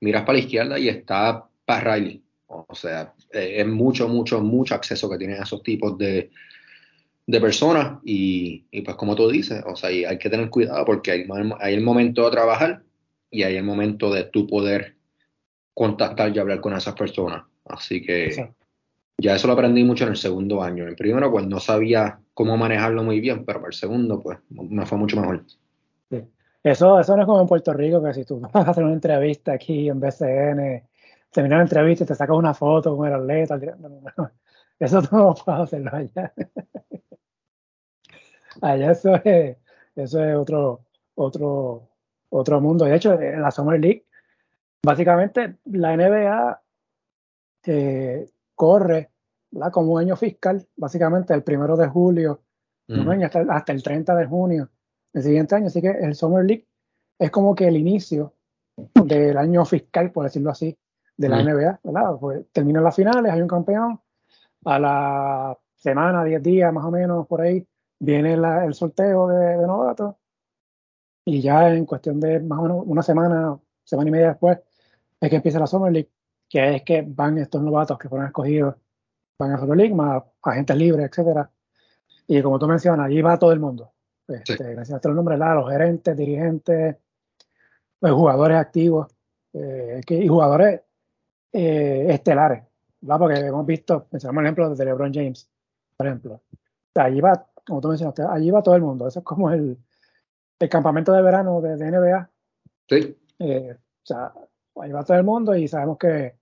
Miras para la izquierda y está Pat Riley. O sea, eh, es mucho, mucho, mucho acceso que tienen esos tipos de, de personas y, y, pues como tú dices, o sea, hay que tener cuidado porque hay, hay el momento de trabajar y hay el momento de tú poder contactar y hablar con esas personas. Así que ya eso lo aprendí mucho en el segundo año. En el primero, pues no sabía cómo manejarlo muy bien, pero para el segundo, pues me fue mucho mejor. Eso, eso no es como en Puerto Rico, que si tú vas a hacer una entrevista aquí en BCN, terminas la entrevista y te sacas una foto con el atleta. Eso tú no puedes hacerlo allá. allá eso es, eso es otro, otro, otro mundo. De hecho, en la Summer League, básicamente la NBA eh, corre como un año fiscal, básicamente el primero de julio, hasta, el 30 de junio del siguiente año. Así que el Summer League es como que el inicio del año fiscal, por decirlo así, de la NBA. ¿verdad? Pues terminan las finales, hay un campeón, a la semana, 10 días más o menos por ahí, viene el sorteo de, de novatos y ya en cuestión de más o menos una semana, semana y media después, es que empieza la Summer League, que es que van estos novatos que fueron escogidos, van a Summer League, más agentes libres, etcétera. Y como tú mencionas, allí va todo el mundo. Este, Mencionaste los nombres, los gerentes, dirigentes, los jugadores activos eh, y jugadores eh, estelares, ¿verdad? Porque hemos visto, mencionamos el ejemplo de LeBron James, por ejemplo. allí va, como tú mencionaste, allí va todo el mundo. Eso es como el, el campamento de verano de, NBA. Sí. Eh, o sea, ahí va todo el mundo y sabemos que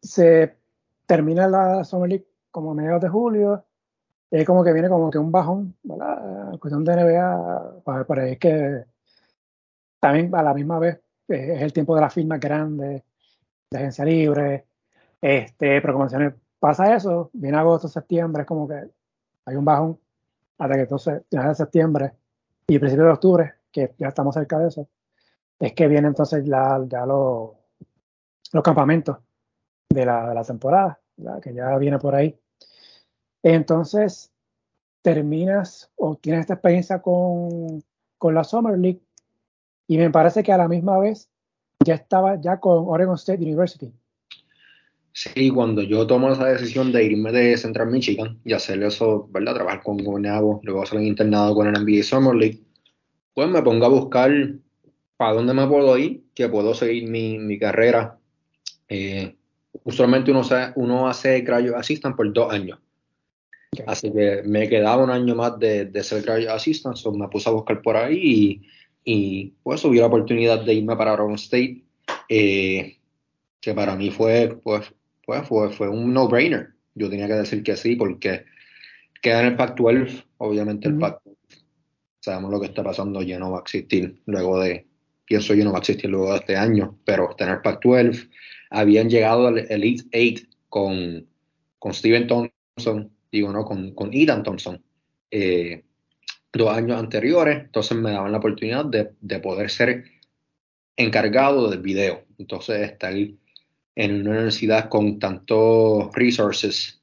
se termina la Summer League como a mediados de julio. Es como que viene como que un bajón, ¿verdad? En cuestión de NBA, para, para es que también a la misma vez es el tiempo de las firmas grandes, de agencia libre, este, pero como mencioné, pasa eso, viene agosto, septiembre, es como que hay un bajón, hasta que entonces, final de septiembre, y principio de octubre, que ya estamos cerca de eso, es que vienen entonces ya, ya los, los campamentos la, de la temporada, que ya viene por ahí. Entonces, terminas o tienes esta experiencia con, con la Summer League y me parece que a la misma vez ya estaba ya con Oregon State University. Sí, cuando yo tomo esa decisión de irme de Central Michigan y hacer eso, ¿verdad? Trabajar con Guaynabo, luego hacer un internado con el NBA Summer League, pues me pongo a buscar para dónde me puedo ir, que puedo seguir mi, mi carrera. Eh, usualmente uno, uno hace graduate assistant por dos años. Así que me quedaba un año más de, de ser graduate assistant, so me puse a buscar por ahí y, y pues subí la oportunidad de irme para Oregon State, eh, que para mí fue pues pues fue, fue un no-brainer. Yo tenía que decir que sí, porque queda en el Pac-12, obviamente el Pac-12, sabemos lo que está pasando, ya no va a existir luego de, pienso yo no va a existir luego de este año, pero tener Pac-12, habían llegado al Elite 8 con, con Steven Thompson, digo, no, con, con Ethan Thompson, eh, dos años anteriores, entonces me daban la oportunidad de, de poder ser encargado del video, entonces estar en una universidad con tantos resources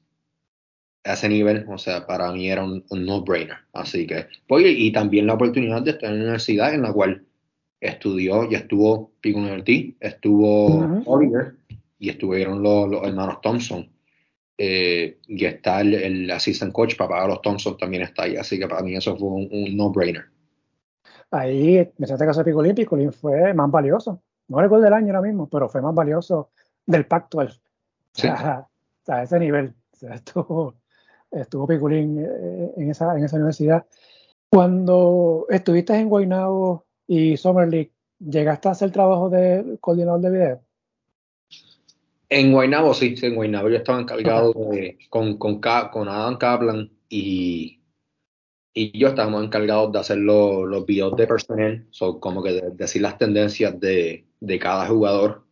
a ese nivel, o sea, para mí era un, no-brainer. Así que, pues, y también la oportunidad de estar en una universidad en la cual estudió y estuvo Pico University, estuvo Oliver y estuvieron los, hermanos Thompson. Eh, y está el, assistant coach, papá de los Thompson también está ahí, así que para mí eso fue un, no-brainer. Ahí, me este caso de Pico Picolín fue más valioso. No recuerdo el año ahora mismo, pero fue más valioso del Pacto 12 a ese nivel. estuvo, estuvo Piculín eh, en esa, en esa universidad. Cuando estuviste en Guaynabo y Summer League, ¿llegaste a hacer trabajo de coordinador de video? En Guaynabo, sí, sí, en Guaynabo. Yo estaba encargado con, con, con Adam Kaplan y, y yo estábamos encargados de hacer los videos de personal, son como que decir las tendencias de, de, cada jugador.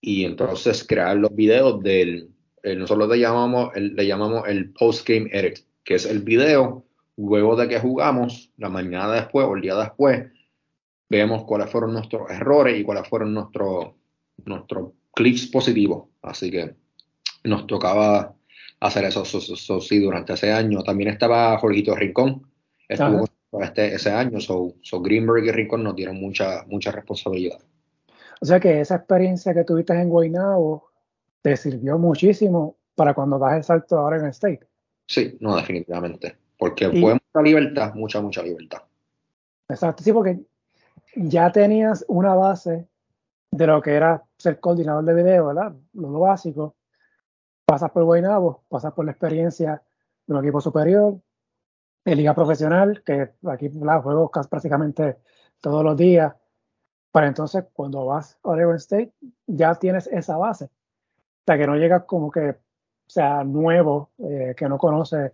Y entonces crear los videos del, eh, nosotros le llamamos, el, le llamamos el post-game edit, que es el video luego de que jugamos, la mañana después o el día después, vemos cuáles fueron nuestros errores y cuáles fueron nuestros nuestros clips positivos. Así que nos tocaba hacer eso, sí durante ese año. También estaba Jorgito Rincón, estuvo este, ese año, so, Greenberg y Rincón nos dieron mucha, mucha responsabilidad. O sea que esa experiencia que tuviste en Guaynabo te sirvió muchísimo para cuando das el salto ahora en el State. Sí, no, definitivamente. Porque fue mucha libertad, mucha, mucha libertad. Exacto, sí, porque ya tenías una base de lo que era ser coordinador de video, ¿verdad? Lo, básico. Pasas por Guaynabo, pasas por la experiencia de un equipo superior, de liga profesional, que aquí la juego prácticamente todos los días. Para entonces, cuando vas a Oregon State, ya tienes esa base. O sea, que no llegas como que sea nuevo, eh, que no conoce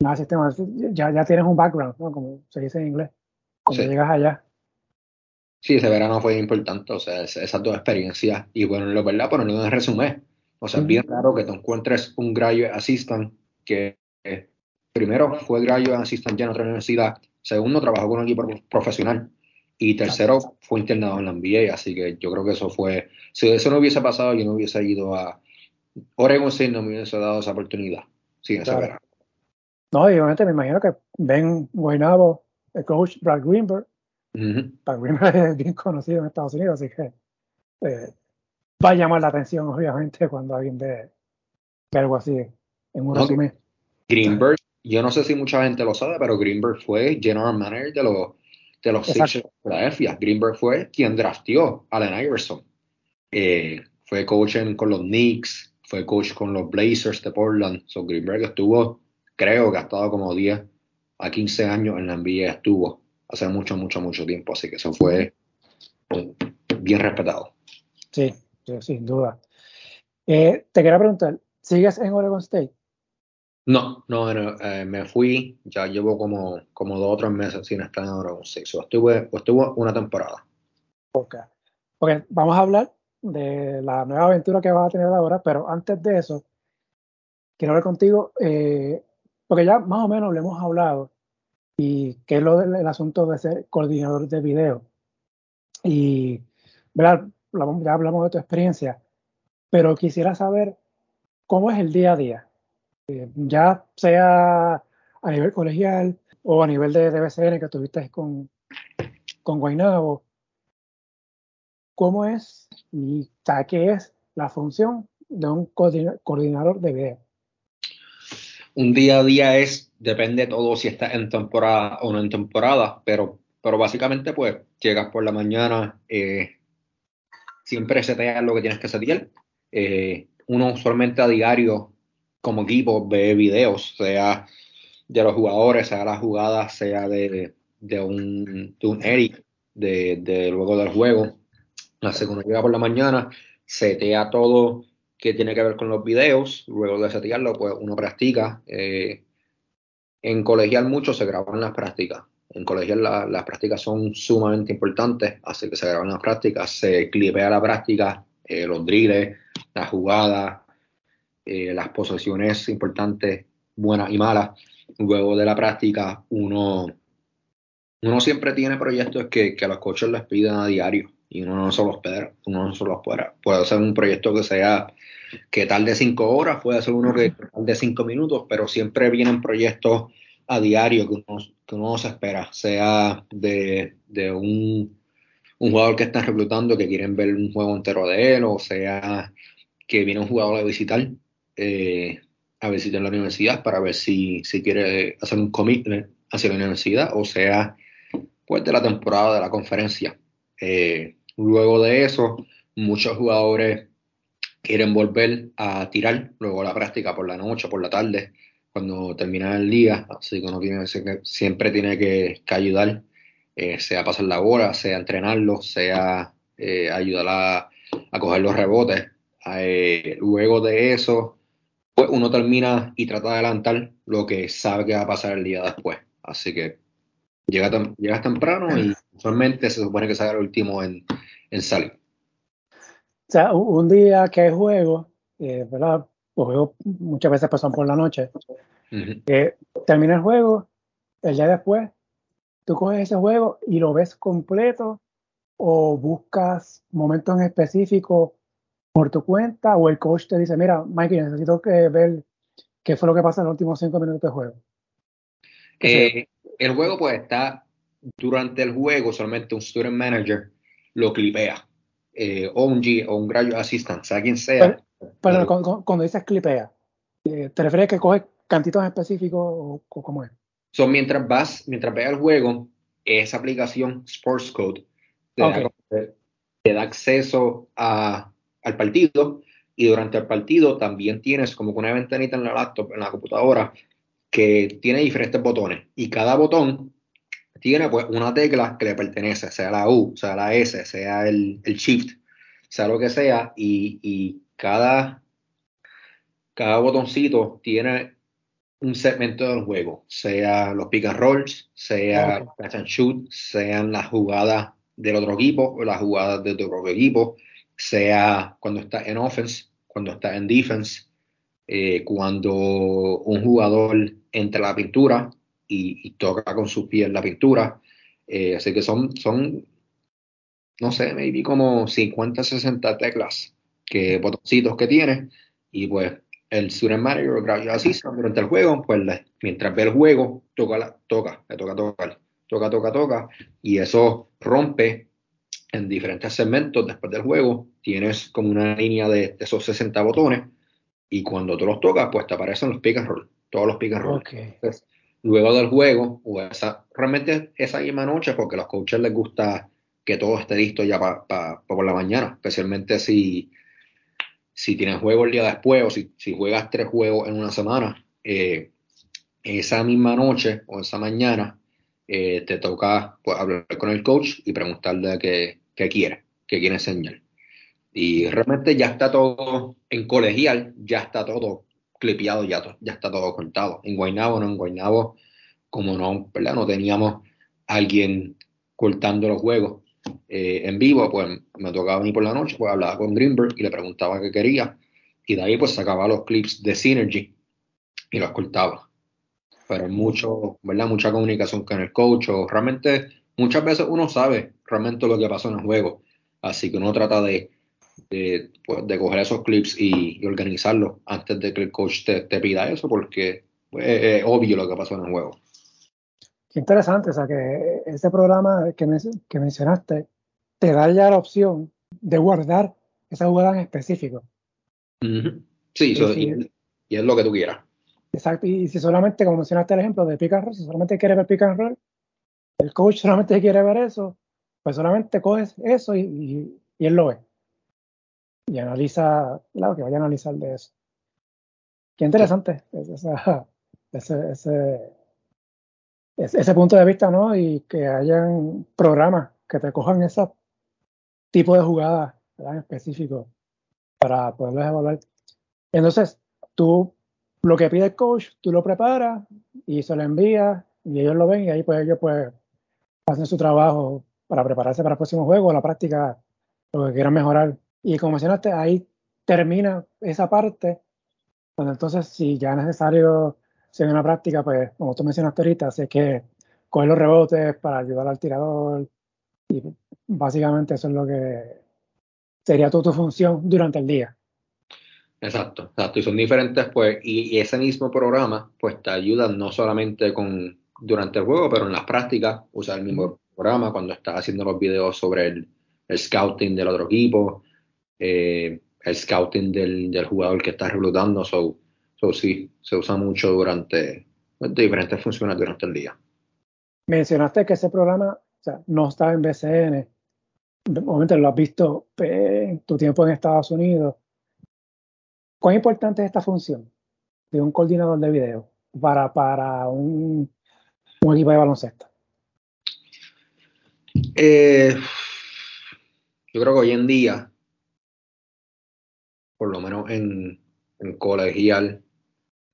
nada del sistema. Ya, ya tienes un background, ¿no? como se dice en inglés, cuando llegas allá. Sí, ese verano fue importante, o sea, esas dos experiencias. Y bueno, lo verdad, pero no en resumen. O sea, es bien raro que te encuentres un graduate assistant que eh, primero fue graduate assistant ya en otra universidad, segundo trabajó con un equipo profesional y tercero fue internado en la NBA, así que yo creo que eso fue, si eso no hubiese pasado, yo no hubiese ido a Oregon State, no me hubiese dado esa oportunidad. Sí, ese verano. No, y obviamente me imagino que Ben Guaynabo, el coach Brad Greenberg, es bien conocido en Estados Unidos, así que eh, va a llamar la atención, obviamente, cuando alguien ve, algo así en un resumen. Greenberg, yo no sé si mucha gente lo sabe, pero Greenberg fue general manager de los, de los Sixers de Philadelphia. Greenberg fue quien draftió a Allen Iverson. Eh, fue coach con los Knicks, fue coach con los Blazers de Portland. So Greenberg estuvo, creo que ha estado como 10 a 15 años en la NBA, estuvo hace mucho, mucho, mucho tiempo. Así que eso fue bien respetado. Sí, sin duda. Eh, te quería preguntar, ¿sigues en Oregon State? No, no, eh, me fui, ya llevo como, como dos o tres meses sin estar en Oregon State. estuve, estuve una temporada. Ok. Ok, vamos a hablar de la nueva aventura que vas a tener ahora, pero antes de eso, quiero hablar contigo, eh, porque ya más o menos le hemos hablado y qué es lo del asunto de ser coordinador de video. Y ya hablamos de tu experiencia, pero quisiera saber cómo es el día a día, eh, ya sea a nivel colegial o a nivel de, BCN que tuviste con, con Guaynabo. ¿Cómo es y qué es la función de un coordinador de video? Un día a día es depende todo si estás en temporada o no en temporada, pero, pero básicamente pues llegas por la mañana, eh, siempre seteas lo que tienes que setear. Eh, uno usualmente a diario como equipo ve videos, sea de los jugadores, sea las jugadas, sea de, de, un, de un Eric, de, de luego del juego. Que uno llega por la mañana, setea todo que tiene que ver con los videos, luego de setearlo, pues uno practica. Eh, en colegial mucho se graban las prácticas. En colegial las prácticas son sumamente importantes, así que se graban las prácticas, se clipea la práctica, eh, los drills, las jugadas, eh, las posesiones importantes, buenas y malas. Luego de la práctica, uno, uno siempre tiene proyectos que, que a los coaches les piden a diario y uno no se los puede, uno no se los puede. Puede ser un proyecto que sea que tarde cinco horas, puede ser uno que tarde cinco minutos, pero siempre vienen proyectos a diario que uno, que uno se espera, sea de, un, jugador que están reclutando que quieren ver un juego entero de él, o sea que viene un jugador a visitar, eh, a visitar la universidad para ver si, si quiere hacer un commitment hacia la universidad, o sea, pues de la temporada de la conferencia. Eh, luego de eso, muchos jugadores quieren volver a tirar luego la práctica por la noche, por la tarde, cuando termina el día, así que uno tiene, siempre tiene que, ayudar, eh, sea pasar la bola, sea entrenarlo, sea eh, ayudar a, coger los rebotes. Eh, luego de eso, pues uno termina y trata de adelantar lo que sabe que va a pasar el día después. Así que llega llegas temprano y usualmente se supone que será el último en, salir. O sea, un día que hay juego, eh, ¿verdad? Los juegos muchas veces pasan por la noche. Eh, termina el juego, el día después, tú coges ese juego y lo ves completo o buscas momentos en específico por tu cuenta o el coach te dice, mira, Mikey, necesito que ver qué fue lo que pasa en los últimos cinco minutos de juego. Eh, el juego pues está durante el juego, solamente un student manager lo clipea. Eh, o un G o un graduate assistant, sea quien sea. Pero, cuando, dices clipea, eh, ¿te refieres a que coge cantitos específicos o, cómo es? So, mientras vas, mientras veas el juego, esa aplicación Sports Code te, da, acceso a, al partido y durante el partido también tienes como una ventanita en la laptop, en la computadora, que tiene diferentes botones y cada botón tiene pues una tecla que le pertenece, sea la U, sea la S, sea el, el Shift, sea lo que sea, y, y cada, cada botoncito tiene un segmento del juego, sea los pick and rolls, sea catch and shoot, sean las jugadas del otro equipo o las jugadas de otro equipo, sea cuando está en offense, cuando está en defense, eh, cuando un jugador entra a la pintura y, toca con sus pies la pintura. Eh, así que son, son, no sé, maybe como 50, 60 teclas, que botoncitos que tiene. Y pues el Student Manager así durante el juego, pues mientras ve el juego, toca, la, toca, le toca tocar, toca, toca, toca, y eso rompe en diferentes segmentos después del juego. Tienes como una línea de, esos 60 botones, y cuando tú los tocas, pues te aparecen los pick and roll, todos los pick and roll. luego del juego, o esa, realmente esa misma noche, porque a los coaches les gusta que todo esté listo ya para por la mañana, especialmente si si tienes juego el día después o si, si juegas tres juegos en una semana, eh, esa misma noche o esa mañana eh, te toca pues, hablar con el coach y preguntarle qué, qué quiere, qué quiere enseñar. Y realmente ya está todo en colegial, ya está todo clipeado, ya, ya está todo contado. En Guaynabo, no, en Guaynabo, como no, ¿verdad? no teníamos alguien cortando los juegos, eh, en vivo, pues me tocaba venir por la noche, pues hablaba con Greenberg y le preguntaba qué quería. Y de ahí pues sacaba los clips de Synergy y los cortaba. Pero mucho, ¿verdad? Mucha comunicación con el coach o realmente muchas veces uno sabe realmente lo que pasó en el juego. Así que uno trata de, de, pues, coger esos clips y, organizarlos antes de que el coach te, pida eso porque pues, es obvio lo que pasó en el juego. Qué interesante, o sea que ese programa que, que mencionaste te da ya la opción de guardar esa jugada en específico. Sí, y, es lo que tú quieras. Exacto, y si solamente, como mencionaste el ejemplo de pick and roll, si solamente quieres ver pick and roll, el coach solamente quiere ver eso, pues solamente coges eso y, él lo ve. Y analiza, claro, que vaya a analizar de eso. Qué interesante ese, ese ese punto de vista, ¿no? Y que hayan programas que te cojan ese tipo de jugadas en específico para poderlos evaluar. Entonces, tú lo que pide el coach, tú lo preparas y se lo envías y ellos lo ven y ahí pues ellos pues hacen su trabajo para prepararse para el próximo juego, la práctica, lo que quieran mejorar. Y como mencionaste, ahí termina esa parte, cuando entonces si ya es necesario en una práctica, pues, como tú mencionaste ahorita, sé que coger los rebotes para ayudar al tirador. Y básicamente eso es lo que sería tu, tu función durante el día. Exacto, exacto. Y son diferentes, pues, y, ese mismo programa, pues, te ayuda no solamente con durante el juego, pero en las prácticas, usar el mismo programa cuando estás haciendo los videos sobre el, scouting del otro equipo, eh, el scouting del, del, jugador que estás reclutando. So, sí, se usa mucho durante diferentes funciones durante el día. Mencionaste que ese programa no está en BCN. Obviamente lo has visto en tu tiempo en Estados Unidos. ¿Cuán importante es esta función de un coordinador de video para, para un, equipo de baloncesto? Eh, yo creo que hoy en día por lo menos en, colegial,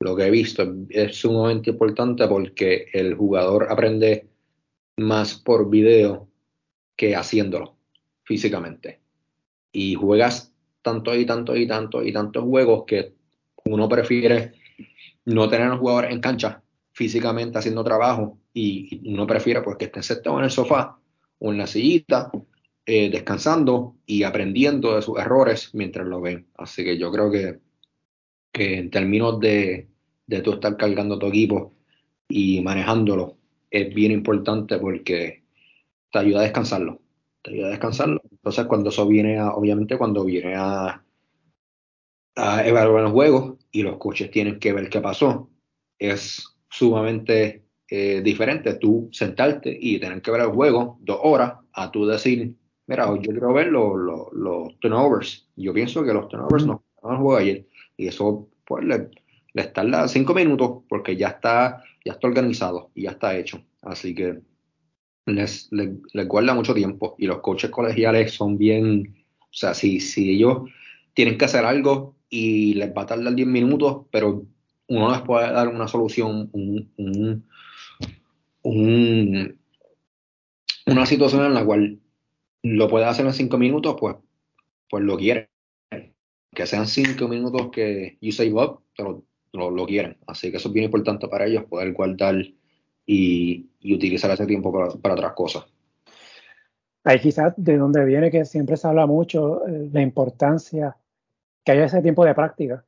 lo que he visto es sumamente importante porque el jugador aprende más por video que haciéndolo físicamente. Y juegas tanto y tanto y tanto y tantos juegos que uno prefiere no tener a los jugadores en cancha físicamente haciendo trabajo y, uno prefiere pues que estén sentados en el sofá o en la sillita eh, descansando y aprendiendo de sus errores mientras lo ven. Así que yo creo que, que en términos de, de tú estar cargando tu equipo y manejándolo es bien importante porque te ayuda a descansarlo. Te ayuda a descansarlo. Entonces, cuando eso viene a, obviamente, cuando viene a, a evaluar los juegos y los coches tienen que ver qué pasó, es sumamente eh, diferente tú sentarte y tener que ver el juego dos horas a tú decir, mira, yo quiero ver los, los, turnovers. Yo pienso que los turnovers no no el juego ayer. Y eso, pues, le, le tarda cinco minutos porque ya está, ya está organizado y ya está hecho. Así que les, les, guarda mucho tiempo. Y los coaches colegiales son bien, o sea, si, si ellos tienen que hacer algo y les va a tardar 10 minutos, pero uno les puede dar una solución, un, una situación en la cual lo puede hacer en 5 minutos, pues, pues lo quieren. Que sean 5 minutos que you save up, pero lo, quieren. Así que eso es bien importante para ellos, poder guardar y, utilizar ese tiempo para, otras cosas. Ahí quizás de donde viene que siempre se habla mucho eh, la importancia que haya ese tiempo de práctica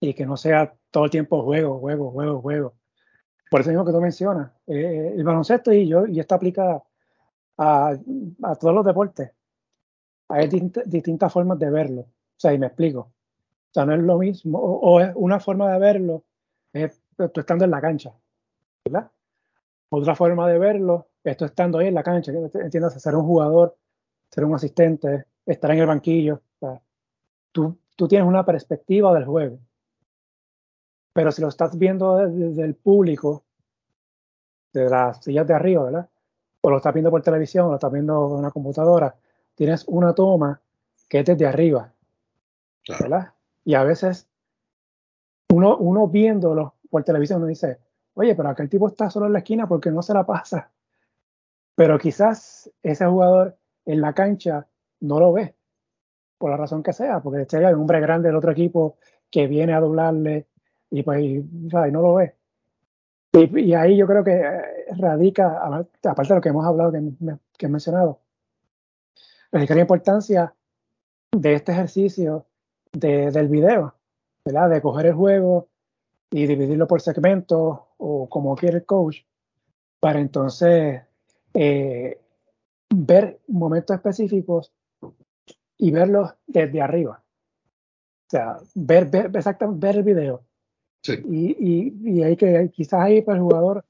y que no sea todo el tiempo juego, juego, juego, juego. Por eso mismo que tú mencionas, eh, el baloncesto y yo, y esto aplica a, a todos los deportes. Hay distintas formas de verlo. O sea, y me explico. O sea, no es lo mismo, o, es una forma de verlo es estando en la cancha. Otra forma de verlo es estando ahí en la cancha, entiendes, ser un jugador, ser un asistente, estar en el banquillo. Tú, tú tienes una perspectiva del juego. Pero si lo estás viendo desde el público, de las sillas de arriba, ¿verdad? O lo estás viendo por televisión, o lo estás viendo en una computadora, tienes una toma que es desde arriba, ¿verdad? Y a veces uno, uno viéndolo por televisión uno dice, oye, pero aquel tipo está solo en la esquina porque no se la pasa. Pero quizás ese jugador en la cancha no lo ve, por la razón que sea, porque hay un hombre grande del otro equipo que viene a doblarle y pues no lo ve. Y, ahí yo creo que eh, radica, aparte de lo que hemos hablado, que, que he mencionado, radica la importancia de este ejercicio de, del video, ¿verdad? De coger el juego y dividirlo por segmentos o como quiere el coach, para entonces eh, ver momentos específicos y verlos desde arriba. O sea, ver, ver exactamente ver el video y, y, hay que, quizás ahí pues, el jugador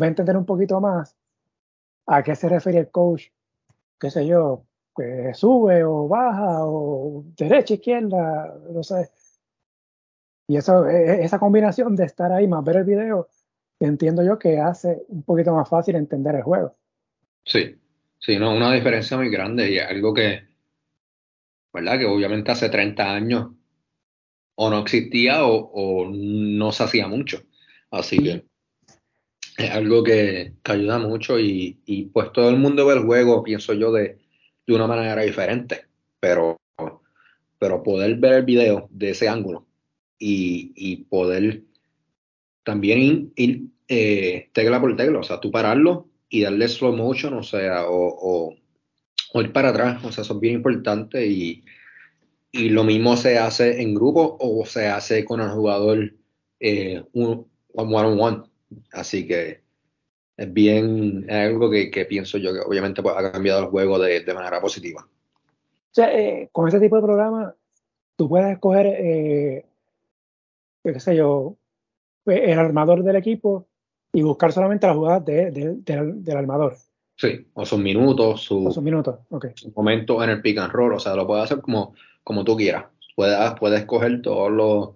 va a entender un poquito más a qué se refiere el coach, qué sé yo, que sube o baja o derecha, izquierda, no sé. Y eso, e, e, esa combinación de estar ahí más ver el video, entiendo yo que hace un poquito más fácil entender el juego. Sí, sí, no, una diferencia muy grande y algo que, ¿verdad? Que obviamente hace 30 años o no existía o, no se hacía mucho. Así que es algo que, ayuda mucho y, pues todo el mundo ve el juego, pienso yo, de, de una manera diferente, pero, pero poder ver el video de ese ángulo y, poder también ir, eh, tecla por tecla, o sea, tú pararlo y darle slow motion, o sea, o, o ir para atrás, o sea, es bien importante y y lo mismo se hace en grupo o se hace con el jugador eh, un, one on one. Así que es bien, es algo que, pienso yo que obviamente pues, ha cambiado el juego de, manera positiva. O sea, eh, con este tipo de programa, tú puedes escoger, eh, qué sé yo, el armador del equipo y buscar solamente las jugadas del armador. Sí, o sus minutos, su, o sus minutos, okay. su momento en el pick and roll, o sea, lo puedes hacer como como tú quieras. Puedes, puedes coger todos los,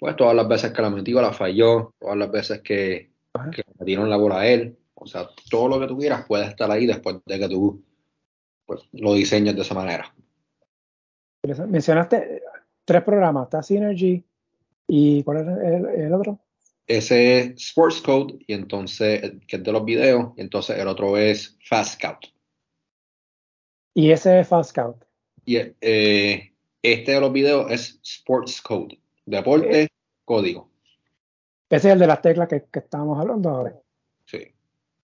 pues todas las veces que la metió, la falló, todas las veces que, que le metieron la bola a él. O sea, todo lo que tú quieras puede estar ahí después de que tú pues, lo diseñes de esa manera. Mencionaste tres programas, está Synergy y ¿cuál es el, otro? Ese es Sports Code y entonces, que es de los videos, y entonces el otro es Fast Scout. ¿Y ese es Fast Scout? Y eh, este de los videos es Sports Code, deporte, código. Ese es el de las teclas que, que estábamos hablando ahora. Sí.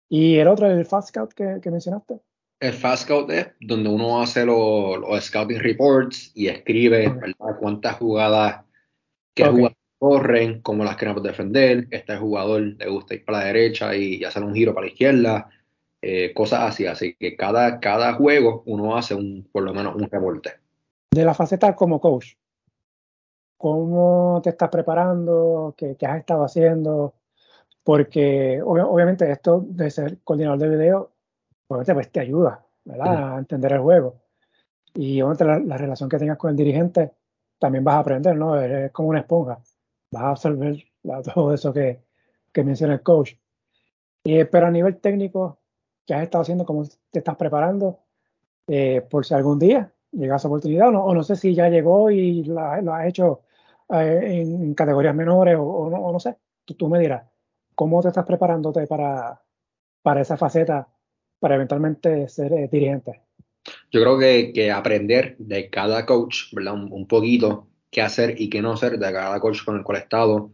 ¿Y el otro, el Fast Scout que, que mencionaste? El Fast Scout es donde uno hace los, scouting reports y escribe cuántas jugadas, qué jugadores corren, cómo las queremos defender, este jugador le gusta ir para la derecha y, hacer un giro para la izquierda, eh, cosas así. Así que cada, cada juego uno hace un, por lo menos un reporte. De la faceta como coach, ¿cómo te estás preparando? ¿Qué, has estado haciendo? Porque obviamente esto de ser coordinador de video obviamente pues te ayuda, ¿verdad? A entender el juego. Y obviamente la, relación que tengas con el dirigente también vas a aprender, ¿no? Es como una esponja. Vas a absorber todo eso que, que menciona el coach. Y, pero a nivel técnico, ¿qué has estado haciendo? ¿Cómo te estás preparando? Eh, por si algún día llega esa oportunidad, o no, o no sé si ya llegó y lo has hecho eh, en, categorías menores, o, no, no, sé. Tú, tú, me dirás, ¿cómo te estás preparándote para, para esa faceta para eventualmente ser eh, dirigente? Yo creo que, aprender de cada coach, ¿verdad? Un, poquito qué hacer y qué no hacer de cada coach con el cual he estado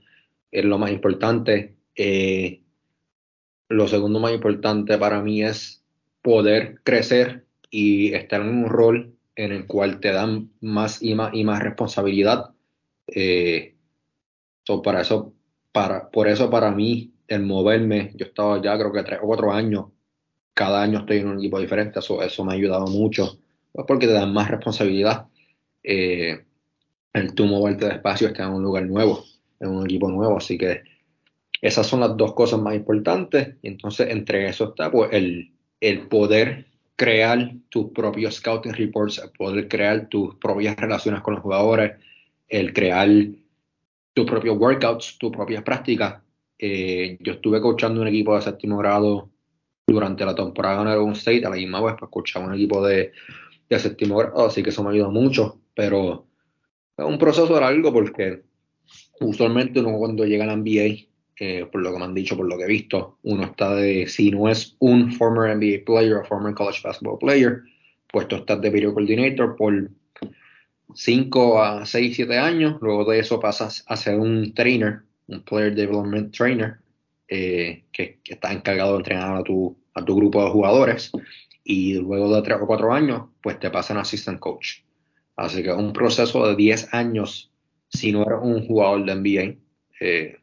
es lo más importante. Eh, lo segundo más importante para mí es poder crecer y estar en un rol en el cual te dan más y más y más responsabilidad. Eh, para eso, para, por eso para mí el moverme, yo estaba ya creo que tres o cuatro años cada año estoy en un equipo diferente, eso, eso me ha ayudado mucho, pues, porque te dan más responsabilidad. Eh, el tú moverte despacio estar en un lugar nuevo, en un equipo nuevo, así que esas son las dos cosas más importantes. Y entonces, entre eso está pues, el, el poder crear tus propios scouting reports, poder crear tus propias relaciones con los jugadores, el crear tus propios workouts, tus propias prácticas. Eh, yo estuve coachando un equipo de séptimo grado durante la temporada en Oregon State, a la misma vez, pues escuchaba un equipo de, de séptimo grado, así que eso me ayudó mucho, pero es un proceso largo porque usualmente uno cuando llega a la NBA, eh, por lo que me han dicho, por lo que he visto, uno está de, si no es un former NBA player o former college basketball player, pues tú estás de video coordinator por 5 a 6, 7 años, luego de eso pasas a ser un trainer, un player development trainer, eh, que, está encargado de entrenar a tu, a tu grupo de jugadores y luego de tres o cuatro años, pues te pasan a assistant coach. Así que un proceso de 10 años, si no eres un jugador de NBA, eh,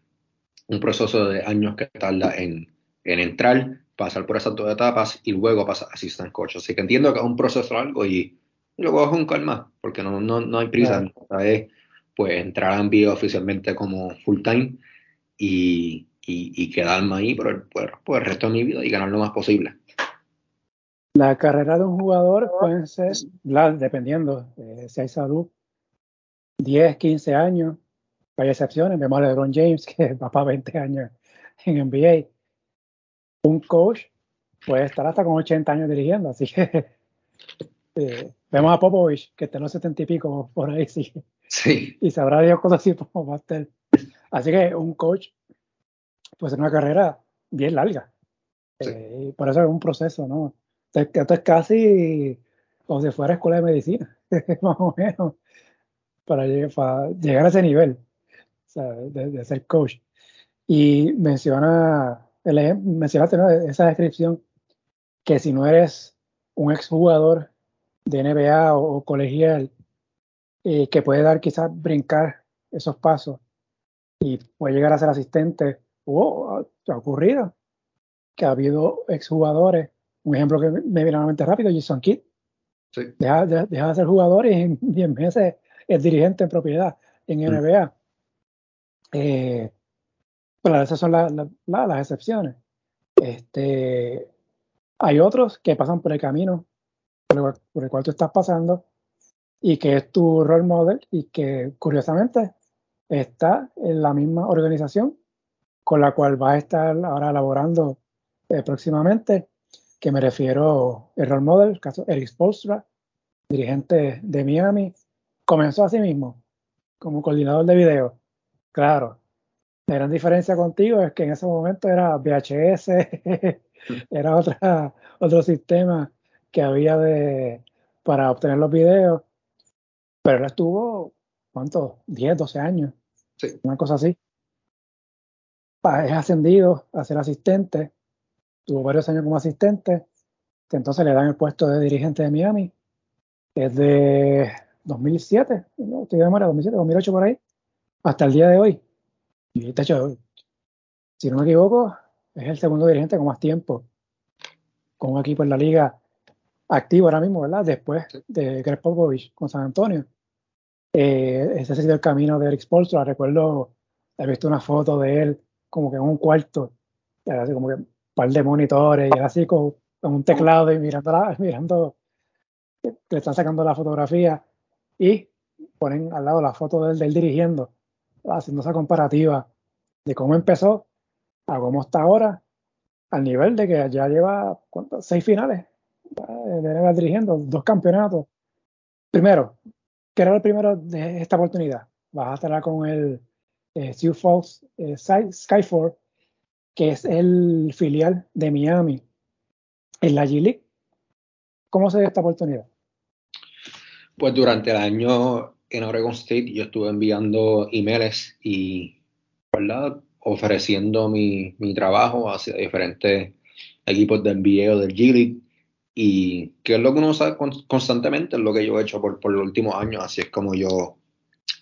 un proceso de años que tarda en, en, entrar, pasar por esas dos etapas y luego pasar a assistant coach. Así que entiendo que es un proceso largo y, luego es un calma, porque no, no, no hay prisa. pues entrar a NBA oficialmente como full time y, y, quedarme ahí por el, por, el resto de mi vida y ganar lo más posible. La carrera de un jugador puede ser, dependiendo eh, si hay salud, 10, 15 años. Hay excepciones, vemos a LeBron James, que va para 20 años en NBA. Un coach puede estar hasta con 80 años dirigiendo, así que eh, vemos a Popovich, que está en los 70 y pico por ahí, sí. sí. Y sabrá Dios cómo así va a estar. Así que un coach pues es una carrera bien larga. Eh, por eso es un proceso, ¿no? Esto es casi como si fuera escuela de medicina, más o menos, para, llegar, a ese nivel de, ser coach. Y menciona, el, mencionaste esa descripción que si no eres un exjugador de NBA o, colegial, eh, que puede dar quizás brincar esos pasos y puede llegar a ser asistente ha ocurrido que ha habido exjugadores, un ejemplo que me viene a la mente rápido, Jason Kidd, deja, de ser jugador y en 10 meses es dirigente en propiedad en. NBA. Eh, esas son las excepciones. Este, hay otros que pasan por el camino por el, cual tú estás pasando y que es tu role model y que curiosamente está en la misma organización con la cual va a estar ahora elaborando eh, próximamente, que me refiero el role model, caso Eric Spolstra, dirigente de Miami, comenzó así mismo como coordinador de video. Claro. La gran diferencia contigo es que en ese momento era VHS, era otra, otro sistema que había de, para obtener los videos. Pero él estuvo, ¿cuánto? 10, 12 años. Sí. Una cosa así. Es ascendido a ser asistente. Tuvo varios años como asistente. Entonces le dan el puesto de dirigente de Miami. Es de 2007, no estoy de memoria, 2007, 2008 por ahí, hasta el día de hoy. Y de hecho, si no me equivoco, es el segundo dirigente con más tiempo con un equipo en la liga activo ahora mismo, ¿verdad? Después de Greg Popovich con San Antonio. Eh, ese ha sido el camino de Eric Spolstra. Recuerdo he visto una foto de él como que en un cuarto, así como que un par de monitores, y así con, un teclado y mirando, mirando, le están sacando la fotografía y ponen al lado la foto de él, dirigiendo, haciendo esa comparativa de cómo empezó a cómo está ahora, al nivel de que ya lleva seis finales de dirigiendo, dos campeonatos. Primero, ¿qué era el primero de esta oportunidad? Vas a estar con el eh, Sioux Falls eh, que es el filial de Miami en la G League. ¿Cómo se dio esta oportunidad? Pues durante el año en Oregon State yo estuve enviando emails y, ¿verdad? Ofreciendo mi, mi trabajo hacia diferentes equipos de NBA o del G League. Y que es lo que uno sabe constantemente, es lo que yo he hecho por, por los últimos años. Así es como yo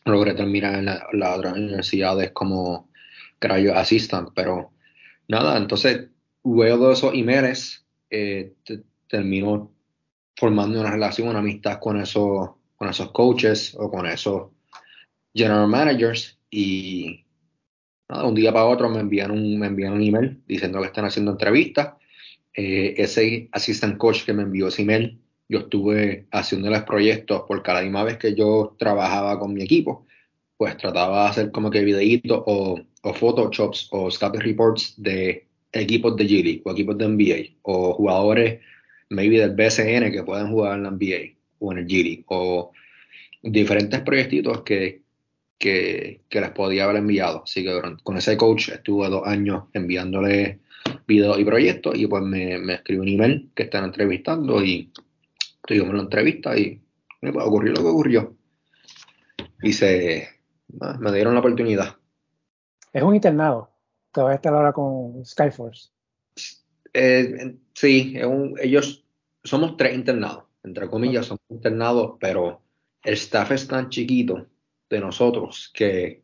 logré terminar en las la otras universidades como graduate assistant. Pero nada, entonces luego de esos emails eh, termino formando una relación, una amistad con esos, con esos coaches o con esos general managers y nada, un día para otro me envían un, me envían un email diciendo que están haciendo entrevistas. Eh, ese assistant coach que me envió ese email, yo estuve haciéndoles proyectos por cada misma vez que yo trabajaba con mi equipo, pues trataba de hacer como que videitos o, o photoshops o scouting reports de equipos de G League o equipos de NBA o jugadores maybe del BCN que pueden jugar en la NBA o en el G o diferentes proyectitos que, que, les podía haber enviado. Así que con ese coach estuve dos años enviándole videos y proyectos y pues me, me escribió un email que están entrevistando y tuvimos la entrevista y me pues, ocurrió lo que ocurrió. Y se, me dieron la oportunidad. Es un internado que va a estar ahora con Skyforce. Eh, sí, ellos somos tres internados, entre comillas, somos internados, pero el staff es tan chiquito de nosotros que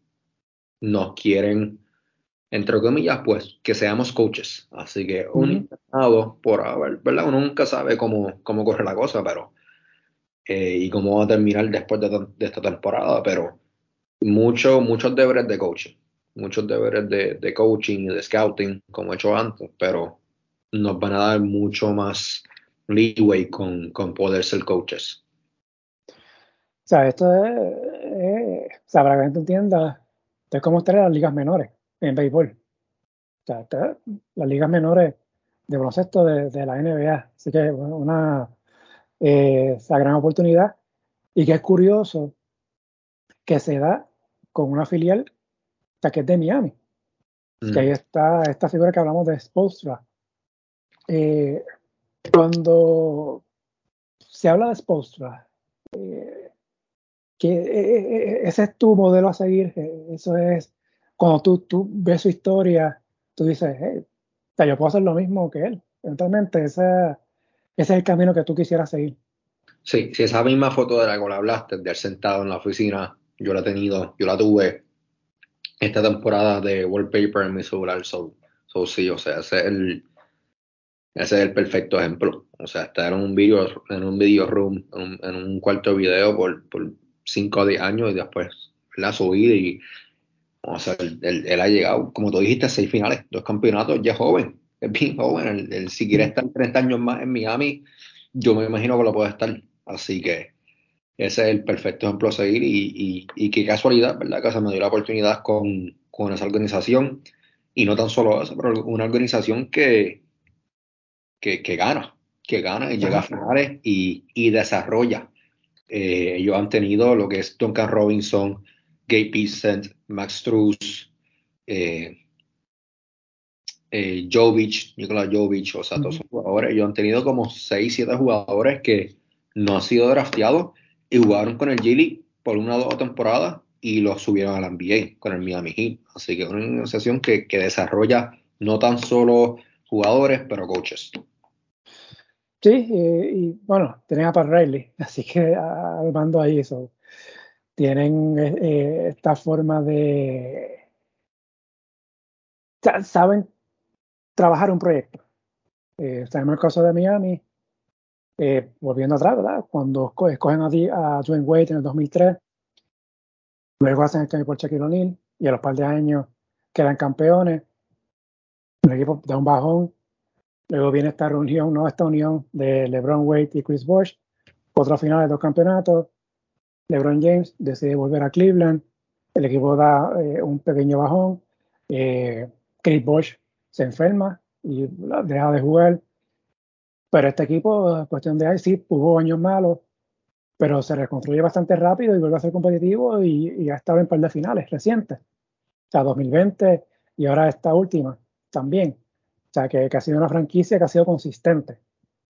nos quieren, entre comillas, pues que seamos coaches. Así que un internado, por haber, ¿verdad? Uno nunca sabe cómo, cómo corre la cosa, pero eh, y cómo va a terminar después de, esta temporada, pero mucho, muchos deberes de coaching, muchos deberes de, de coaching y de scouting, como he hecho antes, pero nos van a dar mucho más leeway con, con poder ser coaches. O sea, esto es, o sea, para que la gente entienda, esto es como estar en las ligas menores en béisbol. O sea, las ligas menores de baloncesto de, de, la NBA. Así que una eh, esa gran oportunidad y que es curioso que se da con una filial que es de Miami. Que ahí está esta figura que hablamos de Spolstra, eh, cuando se habla de Spolstra, eh, que eh, ese es tu modelo a seguir, eso es, cuando tú, tú ves su historia, tú dices, hey, yo puedo hacer lo mismo que él. Eventualmente, ese, ese es el camino que tú quisieras seguir. Sí, si esa misma foto de la que hablaste, de él sentado en la oficina, yo la he tenido, yo la tuve esta temporada de wallpaper en mi celular, so, so sí, o sea, ese es el, ese es el perfecto ejemplo. O sea, estar en un video, en un video room, en un, cuarto de video por, por 5 o 10 años y después la subir y o sea, él, ha llegado, como tú dijiste, a seis finales, dos campeonatos, ya joven, es bien joven. Él, si quiere estar 30 años más en Miami, yo me imagino que lo puede estar. Así que ese es el perfecto ejemplo a seguir y, y, qué casualidad, ¿verdad? Que se me dio la oportunidad con, con esa organización y no tan solo eso, pero una organización que, que, gana, que gana y llega a finales y, y desarrolla. Eh, ellos han tenido lo que es Duncan Robinson, Gabe Vincent, Max Struz, eh, eh, Jovic, Nikola Jovic, o sea, todos esos jugadores. Ellos han tenido como 6, 7 jugadores que no han sido drafteados y jugaron con el G por una o dos temporadas y los subieron a la NBA con el Miami Heat. Así que es una organización que, que desarrolla no tan solo jugadores, pero coaches. Sí, y bueno, tienen a Pat Riley, así que al mando ahí eso. Tienen eh, esta forma de. Saben trabajar un proyecto. Eh, en el caso de Miami, eh, volviendo atrás, ¿verdad? Cuando escogen a, a Dwayne Wade en el 2003, luego hacen el cambio por Shaquille O'Neal y a los par de años quedan campeones. El equipo da un bajón. Luego viene esta reunión, no esta unión de LeBron Wade y Chris Bosh. Cuatro finales, dos campeonatos. LeBron James decide volver a Cleveland. El equipo da eh, un pequeño bajón. Eh, Chris Bosh se enferma y deja de jugar. Pero este equipo, cuestión de ahí, sí, hubo años malos, pero se reconstruye bastante rápido y vuelve a ser competitivo y, ha estado en par de finales recientes. O sea, 2020 y ahora esta última también. O sea, que, ha sido una franquicia que ha sido consistente.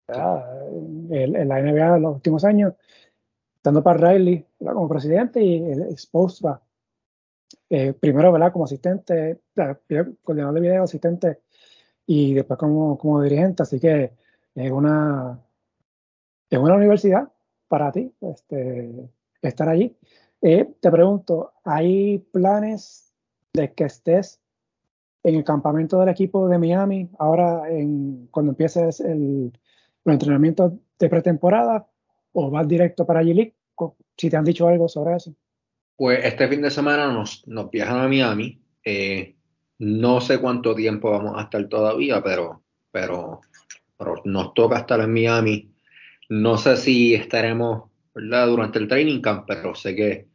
En, la NBA en los últimos años, estando para Riley como presidente y el Spolstra, eh, primero ¿verdad? como asistente, coordinador de video, asistente y después como, como dirigente. Así que es una, es una universidad para ti este, estar allí. Eh, te pregunto, ¿hay planes de que estés en el campamento del equipo de Miami ahora cuando empieces el, entrenamiento de pretemporada o vas directo para G-League? Si te han dicho algo sobre eso. Pues este fin de semana nos, nos viajan a Miami. Eh, no sé cuánto tiempo vamos a estar todavía, pero, pero nos toca estar en Miami. No sé si estaremos durante el training camp, pero sé que,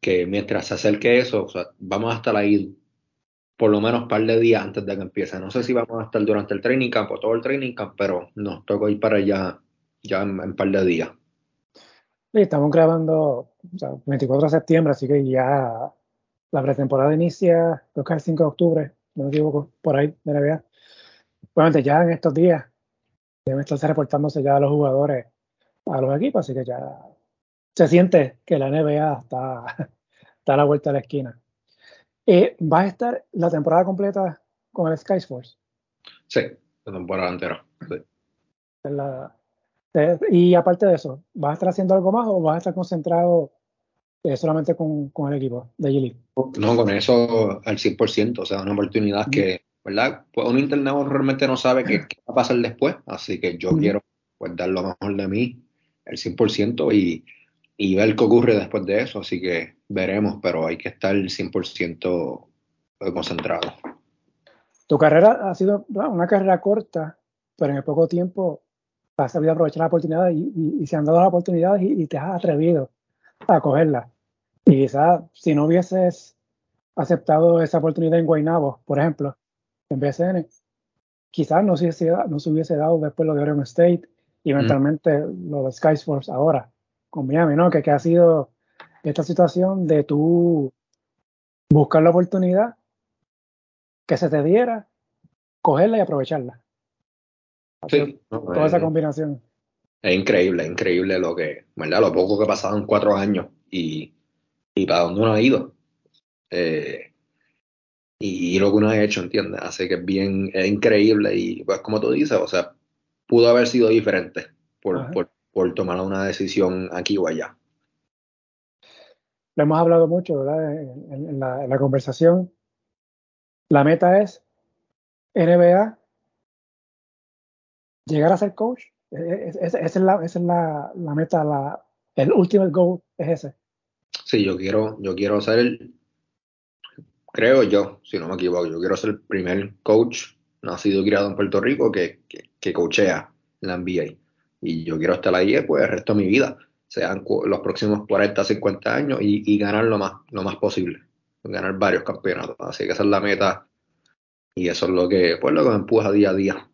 que mientras se acerque eso, vamos a estar ahí por lo menos un par de días antes de que empiece. No sé si vamos a estar durante el training camp o todo el training camp, pero nos toca ir para allá ya en un par de días. Sí, estamos grabando 24 de septiembre, así que ya la pretemporada inicia, creo que el 5 de octubre, no me equivoco, por ahí de Navidad. Obviamente ya en estos días deben estarse reportándose ya los jugadores a los equipos, así que ya se siente que la NBA está, está a la vuelta de la esquina. Eh, ¿Va a estar la temporada completa con el Sky Force? Sí, la temporada entera. y aparte de eso, ¿vas a estar haciendo algo más o vas a estar concentrado eh, solamente con, con, el equipo de G-League? No, con eso al 100%, o sea, una oportunidad que ¿verdad? Pues un internado realmente no sabe qué, va a pasar después, así que yo quiero pues, dar lo mejor de mí, el 100%, y, y ver qué ocurre después de eso, así que veremos, pero hay que estar el 100% concentrado. Tu carrera ha sido una carrera corta, pero en el poco tiempo has sabido aprovechar la oportunidad y, se han dado la oportunidad y, y, te has atrevido a cogerla. Y quizás si no hubieses aceptado esa oportunidad en Guaynabo, por ejemplo, en BCN, quizás no se, hubiese, no se hubiese dado después lo de Oregon State y eventualmente lo de Sky Force ahora con Miami, ¿no? Que, que ha sido esta situación de tú buscar la oportunidad que se te diera, cogerla y aprovecharla. Sí, toda esa combinación. Es increíble, es increíble lo que, ¿verdad? Lo poco que ha pasado en cuatro años y, y para dónde uno ha ido. Eh, y, lo que uno ha hecho, ¿entiendes? Así que es bien, es increíble y pues como tú dices, o sea, pudo haber sido diferente por, por, por, tomar una decisión aquí o allá. Lo hemos hablado mucho, ¿verdad? En, la, en la, conversación. La meta es NBA, llegar a ser coach. E, e, esa es, la, es la, la meta, la, el ultimate goal es ese. Sí, yo quiero, yo quiero ser el, creo yo, si no me equivoco, yo quiero ser el primer coach nacido y criado en Puerto Rico que, que, coachea en la NBA. Y yo quiero estar ahí pues, el resto de mi vida, sean los próximos 40, 50 años y, ganar lo más, lo más posible, ganar varios campeonatos. Así que esa es la meta y eso es lo que, pues, lo que me empuja día a día.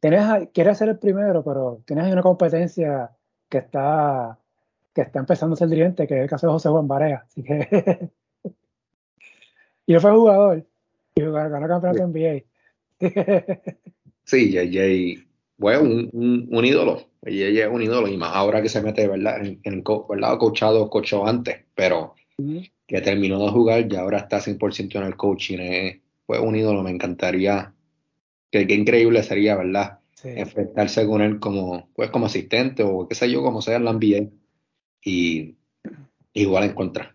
Tienes, quieres ser el primero, pero tienes una competencia que está que está empezando a ser dirigente, que es el caso de José Juan Barea. Así que. y él fue jugador y ganó campeonato NBA. sí, JJ fue un, un, ídolo. JJ es un ídolo y más ahora que se mete, ¿verdad? En, en ¿verdad? Coachado, coachó antes, pero que terminó de jugar y ahora está 100% en el coaching. fue un ídolo, me encantaría. Que, qué increíble sería, ¿verdad? Enfrentarse con él como, pues, como asistente o qué sé yo, como sea en la NBA. Y igual en contra.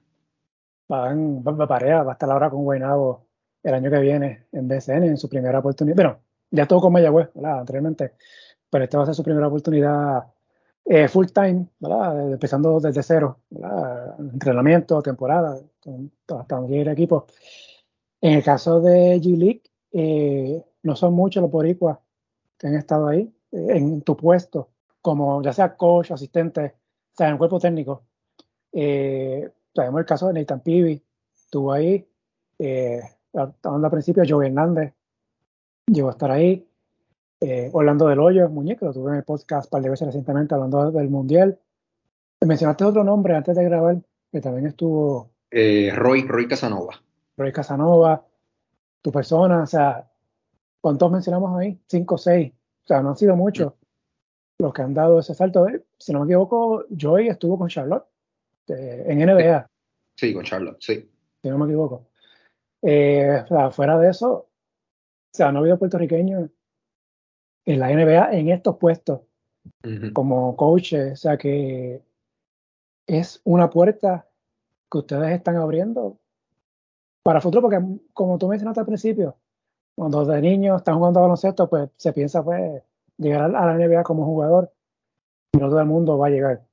Van, va, pareja, va a estar ahora con Guaynabo el año que viene en BCN en su primera oportunidad. Bueno, ya estuvo con Mayagüez, ¿verdad? Anteriormente, pero esta va a ser su primera oportunidad eh, full time, ¿verdad? Empezando desde cero, ¿verdad? Entrenamiento, temporada, hasta donde el equipo. En el caso de G-League, eh, no son muchos los boricuas que han estado ahí eh, en tu puesto, como ya sea coach, asistente, o sea, en el cuerpo técnico. sabemos el caso de Nathan Pivi, estuvo ahí, hablando al principio, Joe Hernández llegó a estar ahí. Eh, Orlando del Hoyo, muñeco, lo tuve en el podcast un par de veces recientemente hablando del Mundial. Mencionaste otro nombre antes de grabar, que también estuvo. Eh, Roy, Roy Casanova. Roy Casanova, tu persona, o sea, ¿cuántos mencionamos ahí? Cinco o seis. O sea, no han sido muchos los que han dado ese salto. Si no me equivoco, Joy estuvo con Charlotte eh, en NBA. Sí, con Charlotte, sí. Si no me equivoco. Eh, o sea, fuera de eso, sea, no ha habido puertorriqueños en la NBA en estos puestos como coaches, o sea que es una puerta que ustedes están abriendo para el futuro, porque como tú mencionaste al principio, cuando de niños están jugando baloncesto, pues se piensa pues llegar a la NBA como jugador y no todo el mundo va a llegar.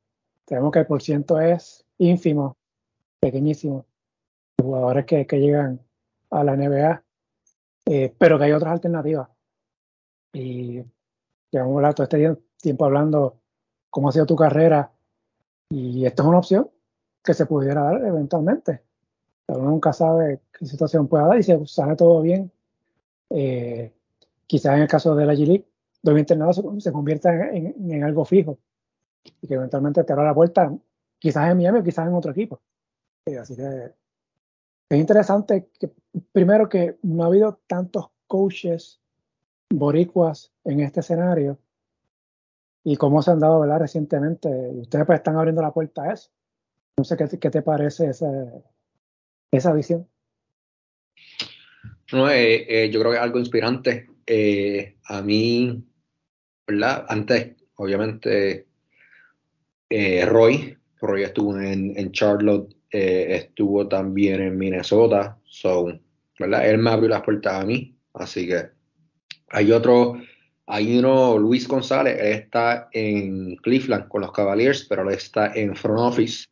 Sabemos que el porciento es ínfimo, pequeñísimo, de jugadores que, que llegan a la NBA, eh, pero que hay otras alternativas. Y llevamos todo este tiempo hablando cómo ha sido tu carrera y esto es una opción que se pudiera dar eventualmente. Pero uno nunca sabe qué situación pueda dar y si sale todo bien, eh, quizás en el caso de la G-League, dos internados se, se convierta en, algo fijo y que eventualmente te abra la puerta, quizás en Miami o quizás en otro equipo. Eh, así que es interesante que primero que no ha habido tantos coaches boricuas en este escenario y cómo se han dado ¿verdad? recientemente. Ustedes pues están abriendo la puerta a eso. No sé qué, te parece esa, esa visión. No, eh, eh, yo creo que es algo inspirante. Eh, a mí. Antes, obviamente, Roy, Roy estuvo en, Charlotte eh, estuvo también en Minnesota, so, ¿verdad? Él me abrió las puertas a mí, así que hay otro, hay uno, Luis González, él está en Cleveland con los Cavaliers, pero él está en front office.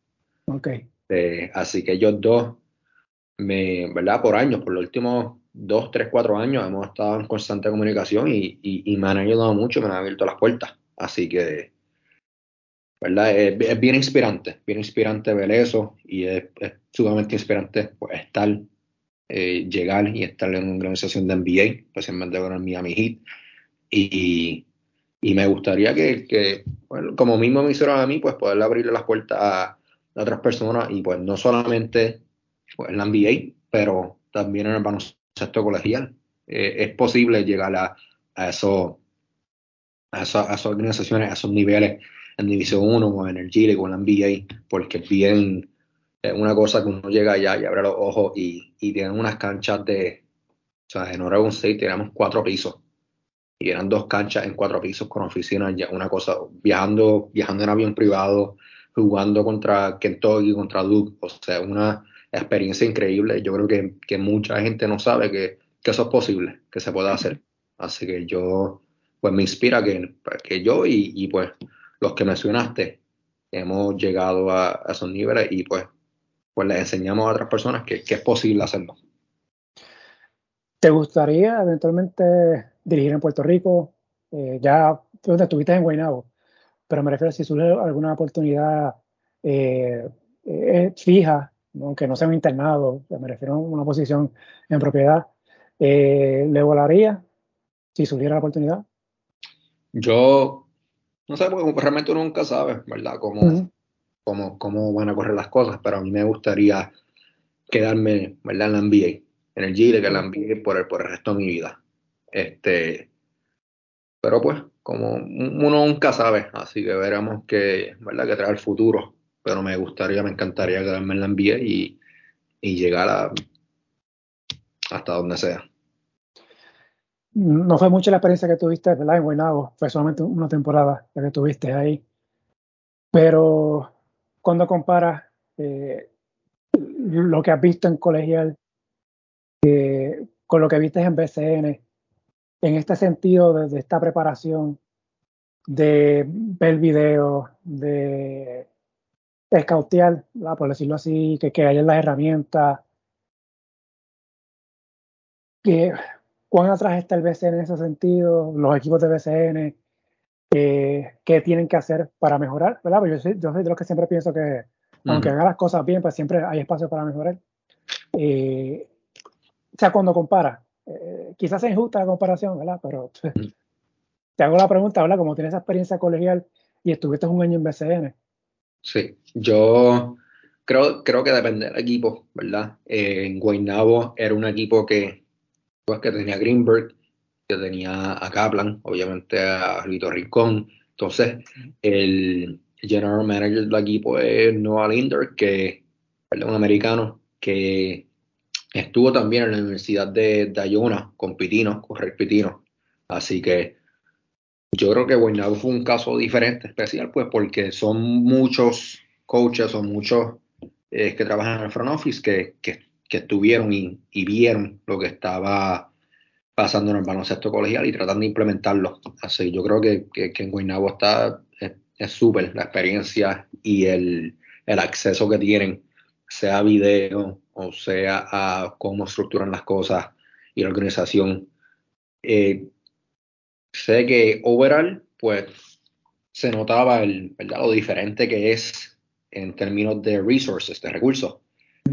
Ok. Eh, así que ellos dos, me, ¿verdad? Por años, por los últimos dos, tres, cuatro años hemos estado en constante comunicación y, y me han ayudado mucho, me han abierto las puertas. Así que ¿verdad? Es, bien inspirante, bien inspirante ver eso y es, sumamente inspirante pues, estar, eh, llegar y estar en una organización de NBA, especialmente con el Miami Heat. Y, y me gustaría que, que como mismo me hicieron a mí, pues poder abrirle las puertas a, otras personas y pues no solamente pues, en la NBA, pero también en el baloncesto colegial. Eh, es posible llegar a, a, eso, a, eso, a esas organizaciones, a esos niveles en División 1 o en el Chile con la NBA, porque es bien una cosa que uno llega allá y abre los ojos y, y tienen unas canchas de, o sea, en Oregon State tenemos cuatro pisos y eran dos canchas en cuatro pisos con oficinas, ya una cosa, viajando, viajando en avión privado, jugando contra Kentucky, contra Duke, o sea, una experiencia increíble. Yo creo que, que mucha gente no sabe que, que, eso es posible, que se puede hacer. Así que yo, pues me inspira que, que yo y, y pues los que mencionaste, hemos llegado a, esos niveles y pues, pues les enseñamos a otras personas que, es posible hacerlo. ¿Te gustaría eventualmente dirigir en Puerto Rico? Eh, ya donde estuviste en Guaynabo, pero me refiero a si surge alguna oportunidad eh, eh, fija, aunque no sea un internado, me refiero a una posición en propiedad, ¿le volaría si surgiera la oportunidad? Yo no sé, porque realmente uno nunca sabe, ¿verdad? Cómo, cómo, cómo van a correr las cosas, pero a mí me gustaría quedarme ¿verdad? en la NBA, en el Gile, que la NBA por el, por el resto de mi vida. Este, pero pues, como uno nunca sabe, así que veremos qué, ¿verdad? que trae el futuro. Pero me gustaría, me encantaría quedarme en la NBA y, y llegar a, hasta donde sea. No fue mucha la experiencia que tuviste ¿verdad? en Guaynabo, fue solamente una temporada la que tuviste ahí. Pero cuando comparas eh, lo que has visto en colegial eh, con lo que viste en BCN, en este sentido de, esta preparación, de ver videos, de escautear, por decirlo así, que, que haya las herramientas, cuán atrás está el BCN en ese sentido, los equipos de BCN, eh, qué tienen que hacer para mejorar, ¿verdad? Porque yo soy, yo soy de los que siempre pienso que aunque haga las cosas bien, pues siempre hay espacio para mejorar. Eh, o sea, cuando compara, eh, quizás es injusta la comparación, ¿verdad? Pero te hago la pregunta, ¿verdad? Como tienes esa experiencia colegial y estuviste un año en BCN. Sí, yo creo, creo que depende del equipo, ¿verdad? Eh, en Guaynabo era un equipo que, pues, que tenía Greenberg, que tenía a Kaplan, obviamente a Lito Rincón. Entonces, el general manager del equipo es Noah Linder, que es un americano que estuvo también en la Universidad de, Dayona con Pitino, correr Pitino. Así que yo creo que Guaynabo fue un caso diferente, especial, pues porque son muchos coaches o muchos eh, que trabajan en el front office que, que, estuvieron y, vieron lo que estaba pasando en el baloncesto colegial y tratando de implementarlo. Así yo creo que, que, en Guaynabo está es súper la experiencia y el, el acceso que tienen, sea video, o sea a cómo estructuran las cosas y la organización. Eh, sé que overall, pues se notaba el, ¿verdad? lo diferente que es en términos de resources, de recursos,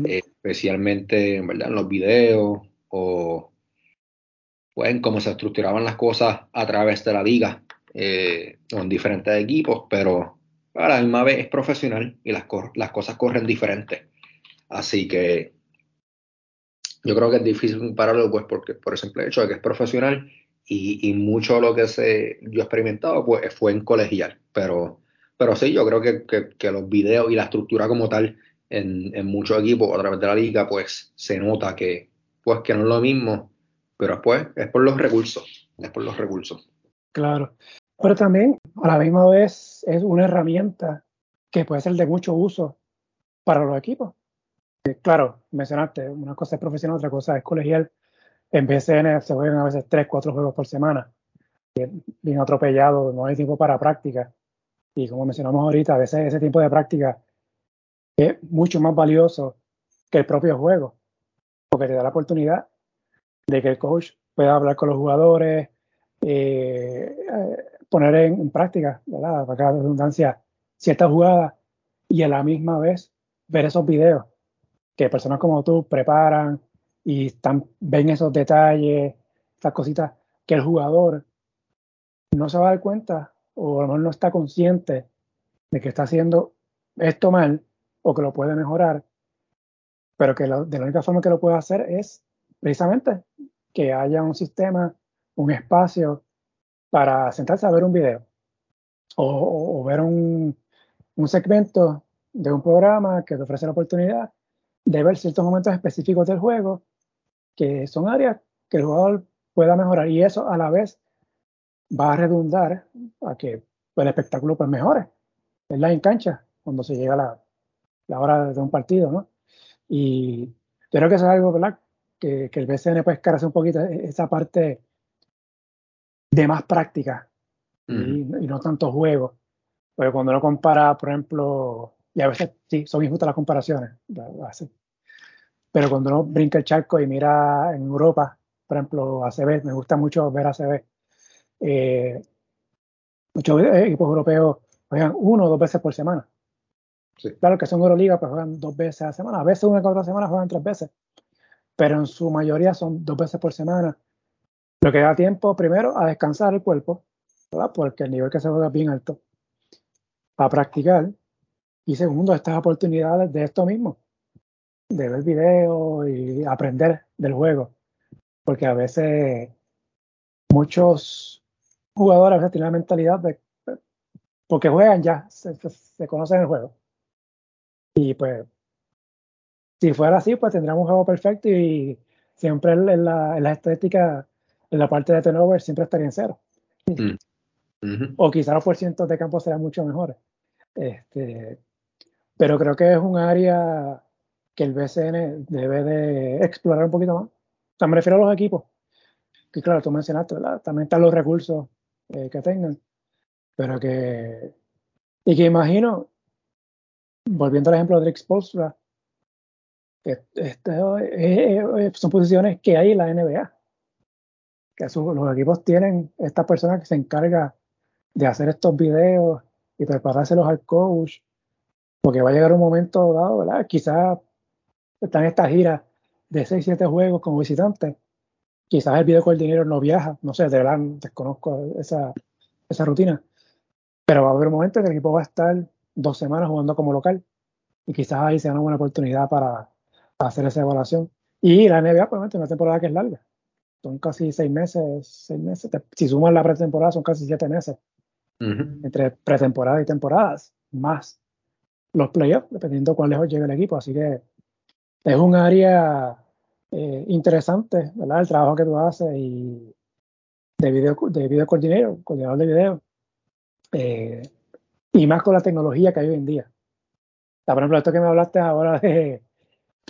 eh, especialmente ¿verdad? en los videos o pues, en cómo se estructuraban las cosas a través de la liga, eh, en diferentes equipos, pero a la misma vez es profesional y las, las cosas corren diferentes. Así que yo creo que es difícil compararlo, pues, porque por el hecho de que es profesional y, mucho de lo que se, yo he experimentado pues, fue en colegial. Pero, pero sí, yo creo que, que, los videos y la estructura como tal en, en, muchos equipos a través de la liga, pues se nota que, pues, que no es lo mismo, pero pues es por los recursos, es por los recursos. Claro, pero también a la misma vez es una herramienta que puede ser de mucho uso para los equipos. Eh, claro, mencionaste, una cosa es profesional, otra cosa es colegial. En BCN se juegan a veces tres, cuatro juegos por semana. Bien atropellado, no hay tiempo para práctica. Y como mencionamos ahorita, a veces ese tiempo de práctica es mucho más valioso que el propio juego, porque te da la oportunidad de que el coach pueda hablar con los jugadores, eh, poner en, práctica, ¿verdad? Para la redundancia, ciertas jugadas y a la misma vez ver esos videos que personas como tú preparan y están, ven esos detalles, estas cositas que el jugador no se va a dar cuenta o a lo mejor no está consciente de que está haciendo esto mal o que lo puede mejorar, pero que de la única forma que lo puede hacer es precisamente que haya un sistema, un espacio para sentarse a ver un video o, ver un, segmento de un programa que te ofrece la oportunidad de ver ciertos momentos específicos del juego que son áreas que el jugador pueda mejorar y eso a la vez va a redundar a que el espectáculo pues mejore en cancha cuando se llega la, la hora de un partido ¿no? y creo que eso es algo ¿verdad? Que, que el BCN puede escarce un poquito e, esa parte de más práctica y, no tanto juego. Porque cuando uno compara, por ejemplo, y a veces sí, son injustas las comparaciones, pero cuando uno brinca el charco y mira en Europa, por ejemplo, ACB, me gusta mucho ver ACB, eh, muchos equipos europeos juegan uno o dos veces por semana. Claro que son Euroliga, pues juegan dos veces a la semana. A veces una o otra semana juegan tres veces. Pero en su mayoría son dos veces por semana. Lo que da tiempo primero a descansar el cuerpo, ¿verdad? porque el nivel que se juega es bien alto, a practicar y segundo, estas oportunidades de esto mismo, de ver videos y aprender del juego. Porque a veces muchos jugadores a veces tienen la mentalidad de, porque juegan ya, se, conocen el juego. Y pues, si fuera así, pues tendríamos un juego perfecto y siempre en la, en la estética, en la parte de turnover, siempre estaría en cero. Mm. O quizás los porcientos de campo sean mucho mejores. Este, pero creo que es un área que el BCN debe de explorar un poquito más. O me refiero a los equipos, que claro, tú mencionaste, también están los recursos eh, que tengan, pero que, y que imagino, volviendo al ejemplo de Drix Polstra, este, eh, eh, son posiciones que hay en la NBA, que los equipos tienen esta persona que se encarga de hacer estos videos y preparárselos al coach, porque va a llegar un momento dado, ¿verdad? Quizás están estas giras de 6, 7 juegos como visitante, quizás el video dinero no viaja, no sé, de verdad desconozco esa, esa rutina, pero va a haber un momento en que el equipo va a estar dos semanas jugando como local. Y quizás ahí sea una buena oportunidad para, hacer esa evaluación. Y la NBA, obviamente, una temporada que es larga. Son casi seis meses, seis meses. Si suman la pretemporada, son casi siete meses. Entre pretemporada y temporadas, más los playoffs, dependiendo cuán lejos llegue el equipo. Así que es un área eh, interesante, ¿verdad? El trabajo que tú haces y de video, de video coordinador, coordinador de video. Eh, y más con la tecnología que hay hoy en día. Por ejemplo, esto que me hablaste ahora de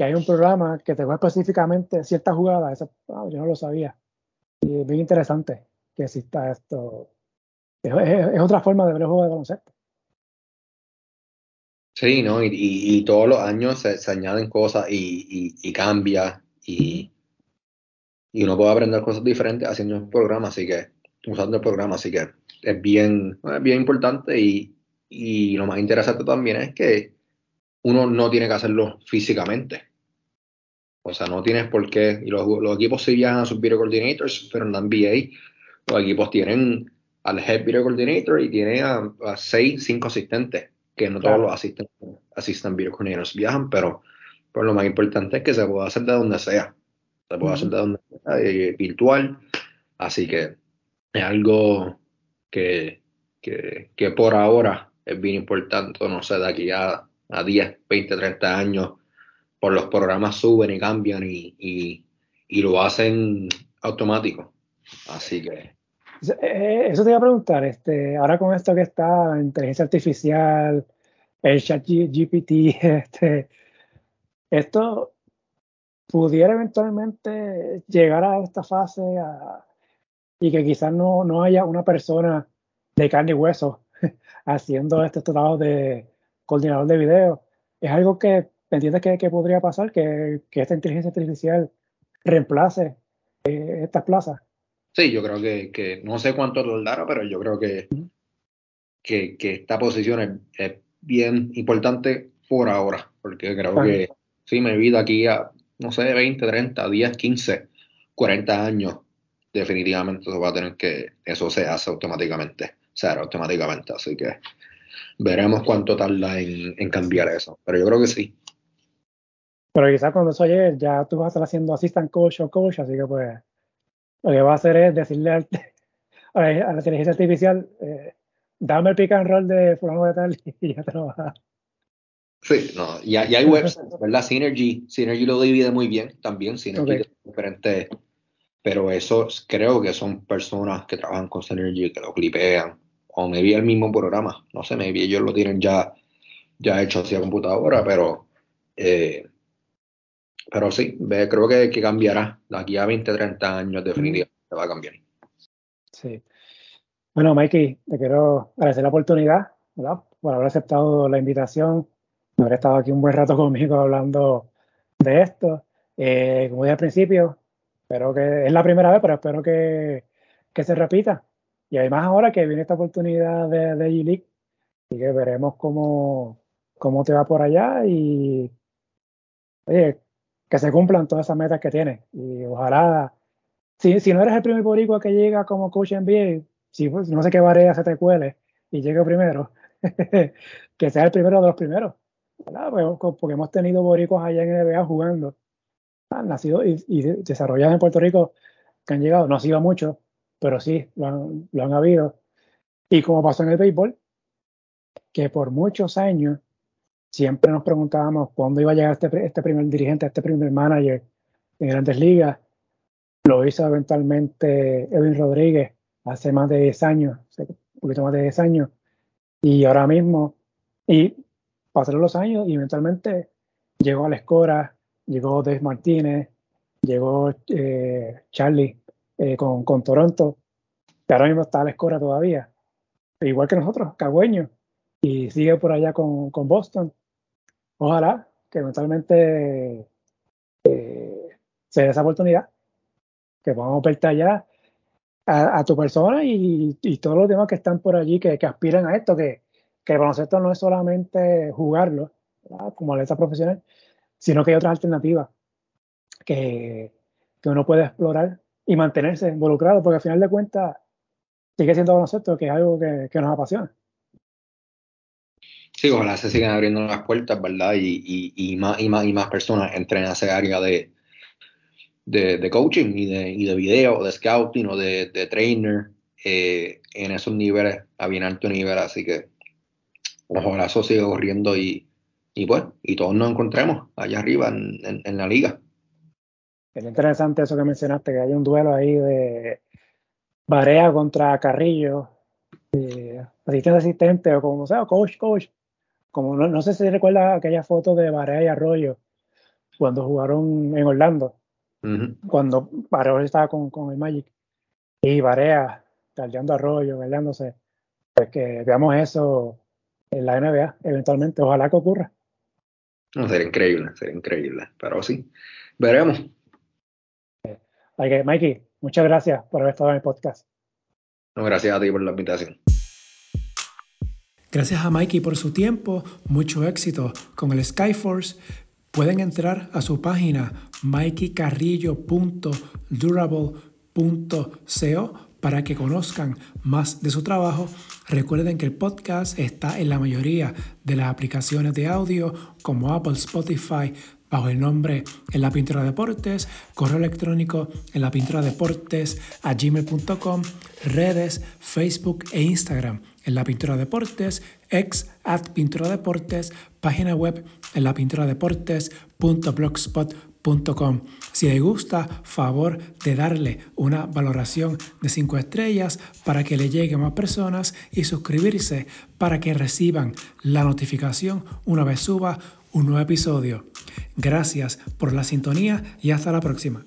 que hay un programa que te juega específicamente ciertas jugadas, eso, ah, yo no lo sabía. Y es bien interesante que exista esto. Es, otra forma de ver el juego de baloncesto. Sí, ¿no? Y, todos los años se, añaden cosas y, y, cambia y, y uno puede aprender cosas diferentes haciendo el programa, así que, usando el programa, así que es bien, es bien importante y, y lo más interesante también es que uno no tiene que hacerlo físicamente. O sea, no tienes por qué. Y los, los equipos sí viajan a sus video coordinators, pero en la NBA los equipos tienen al head video coordinator y tienen a, seis, cinco asistentes, que no todos los asistentes, assistant video coordinators viajan, pero, pero, lo más importante es que se puede hacer de donde sea. Se puede hacer de donde sea, eh, virtual. Así que es algo que, que, que por ahora es bien importante, no sé, de aquí a a 10, 20, 30 años, por los programas suben y cambian y, lo hacen automático. Así que. Eh, eso te iba a preguntar, este, ahora con esto que está, inteligencia artificial, el chat GPT, este, esto pudiera eventualmente llegar a esta fase y que quizás no, no haya una persona de carne y hueso haciendo este trabajo de, coordinador de video. Es algo que, ¿me entiendes que, podría pasar? Que, esta inteligencia artificial reemplace eh, estas plazas. Sí, yo creo que, no sé cuánto dará, pero yo creo que, que, esta posición es, bien importante por ahora, porque creo que sí, mi vida aquí a, no sé, 20, 30, 10, 15, 40 años, definitivamente se va a tener que, eso se hace automáticamente, se hará automáticamente, así que veremos cuánto tarda en, cambiar eso. Pero yo creo que sí. Pero quizás cuando eso llegue, ya tú vas a estar haciendo assistant coach o coach, así que pues lo que va a hacer es decirle al, a, la, inteligencia artificial, eh, dame el pick and roll de fulano de tal y ya te lo va a Sí, no, y, hay websites, ¿verdad? Synergy, Synergy lo divide muy bien también, Synergy es diferente, pero esos creo que son personas que trabajan con Synergy, que lo clipean, o maybe el mismo programa, no sé, maybe ellos lo tienen ya, ya hecho hacia computadora, pero eh, pero sí, creo que, que, cambiará. De aquí a 20, 30 años definitivamente va a cambiar. Sí. Bueno, Mikey, te quiero agradecer la oportunidad, ¿verdad? Por haber aceptado la invitación, por haber estado aquí un buen rato conmigo hablando de esto. Eh, como dije al principio, espero que es la primera vez, pero espero que, que se repita. Y además ahora que viene esta oportunidad de, de G-League, así que veremos cómo, cómo te va por allá y oye, que se cumplan todas esas metas que tienes. Y ojalá, si, si no eres el primer boricua que llega como coach NBA, si pues, no sé qué varía se te cuele y llegue primero, que sea el primero de los primeros. Pues, porque hemos tenido boricos allá en NBA jugando, han nacido y, desarrollados en Puerto Rico, que han llegado, no ha sido mucho, pero sí, lo han, lo han habido. Y como pasó en el béisbol, que por muchos años siempre nos preguntábamos cuándo iba a llegar este, este primer dirigente, este primer manager en grandes ligas. Lo hizo eventualmente Edwin Rodríguez hace más de 10 años, un poquito más de 10 años. Y ahora mismo, y pasaron los años y eventualmente llegó a la Escora, llegó Dave Martínez, llegó eh, Charlie eh, con, con, Toronto, que ahora mismo está a la Escora todavía, igual que nosotros, cagüeños, y sigue por allá con, con Boston. Ojalá que eventualmente eh, se dé esa oportunidad, que podamos verte allá a, tu persona y, todos los demás que están por allí que, que aspiran a esto, que, que el baloncesto no es solamente jugarlo como atleta profesional, sino que hay otras alternativas que, que, uno puede explorar y mantenerse involucrado, porque al final de cuentas sigue siendo baloncesto, que es algo que nos apasiona. Sí, ojalá se sigan abriendo las puertas, ¿verdad? Y, y, y, más, y, más, y más personas entren a ese área de, de, de coaching y de, y de video, de scouting o de, de trainer eh, en esos niveles, a bien alto nivel. Así que ojalá eso siga corriendo y, y pues, y todos nos encontremos allá arriba en, en, la liga. Es interesante eso que mencionaste, que hay un duelo ahí de Barea contra Carrillo, asistente asistente o como sea, coach, coach. Como no, no sé si recuerda aquella foto de Barea y Arroyo cuando jugaron en Orlando cuando Barea estaba con, con, el Magic y Barea talleando arroyo, peleándose, pues que veamos eso en la NBA eventualmente, ojalá que ocurra. No, sería increíble, sería increíble, pero sí, veremos. Okay, Mikey, muchas gracias por haber estado en el podcast. No, gracias a ti por la invitación. Gracias a Mikey por su tiempo, mucho éxito con el Skyforce Pueden entrar a su página mikeycarrillo.durable.co para que conozcan más de su trabajo. Recuerden que el podcast está en la mayoría de las aplicaciones de audio como Apple, Spotify, bajo el nombre En la Pintura Deportes, correo electrónico en la pintura deportes a gmail.com, redes, Facebook e Instagram en la Pintura Deportes, ex at Pintura Deportes, página web en la pintura deportes.blogspot.com. Si les gusta, favor de darle una valoración de 5 estrellas para que le llegue a más personas y suscribirse para que reciban la notificación una vez suba un nuevo episodio. Gracias por la sintonía y hasta la próxima.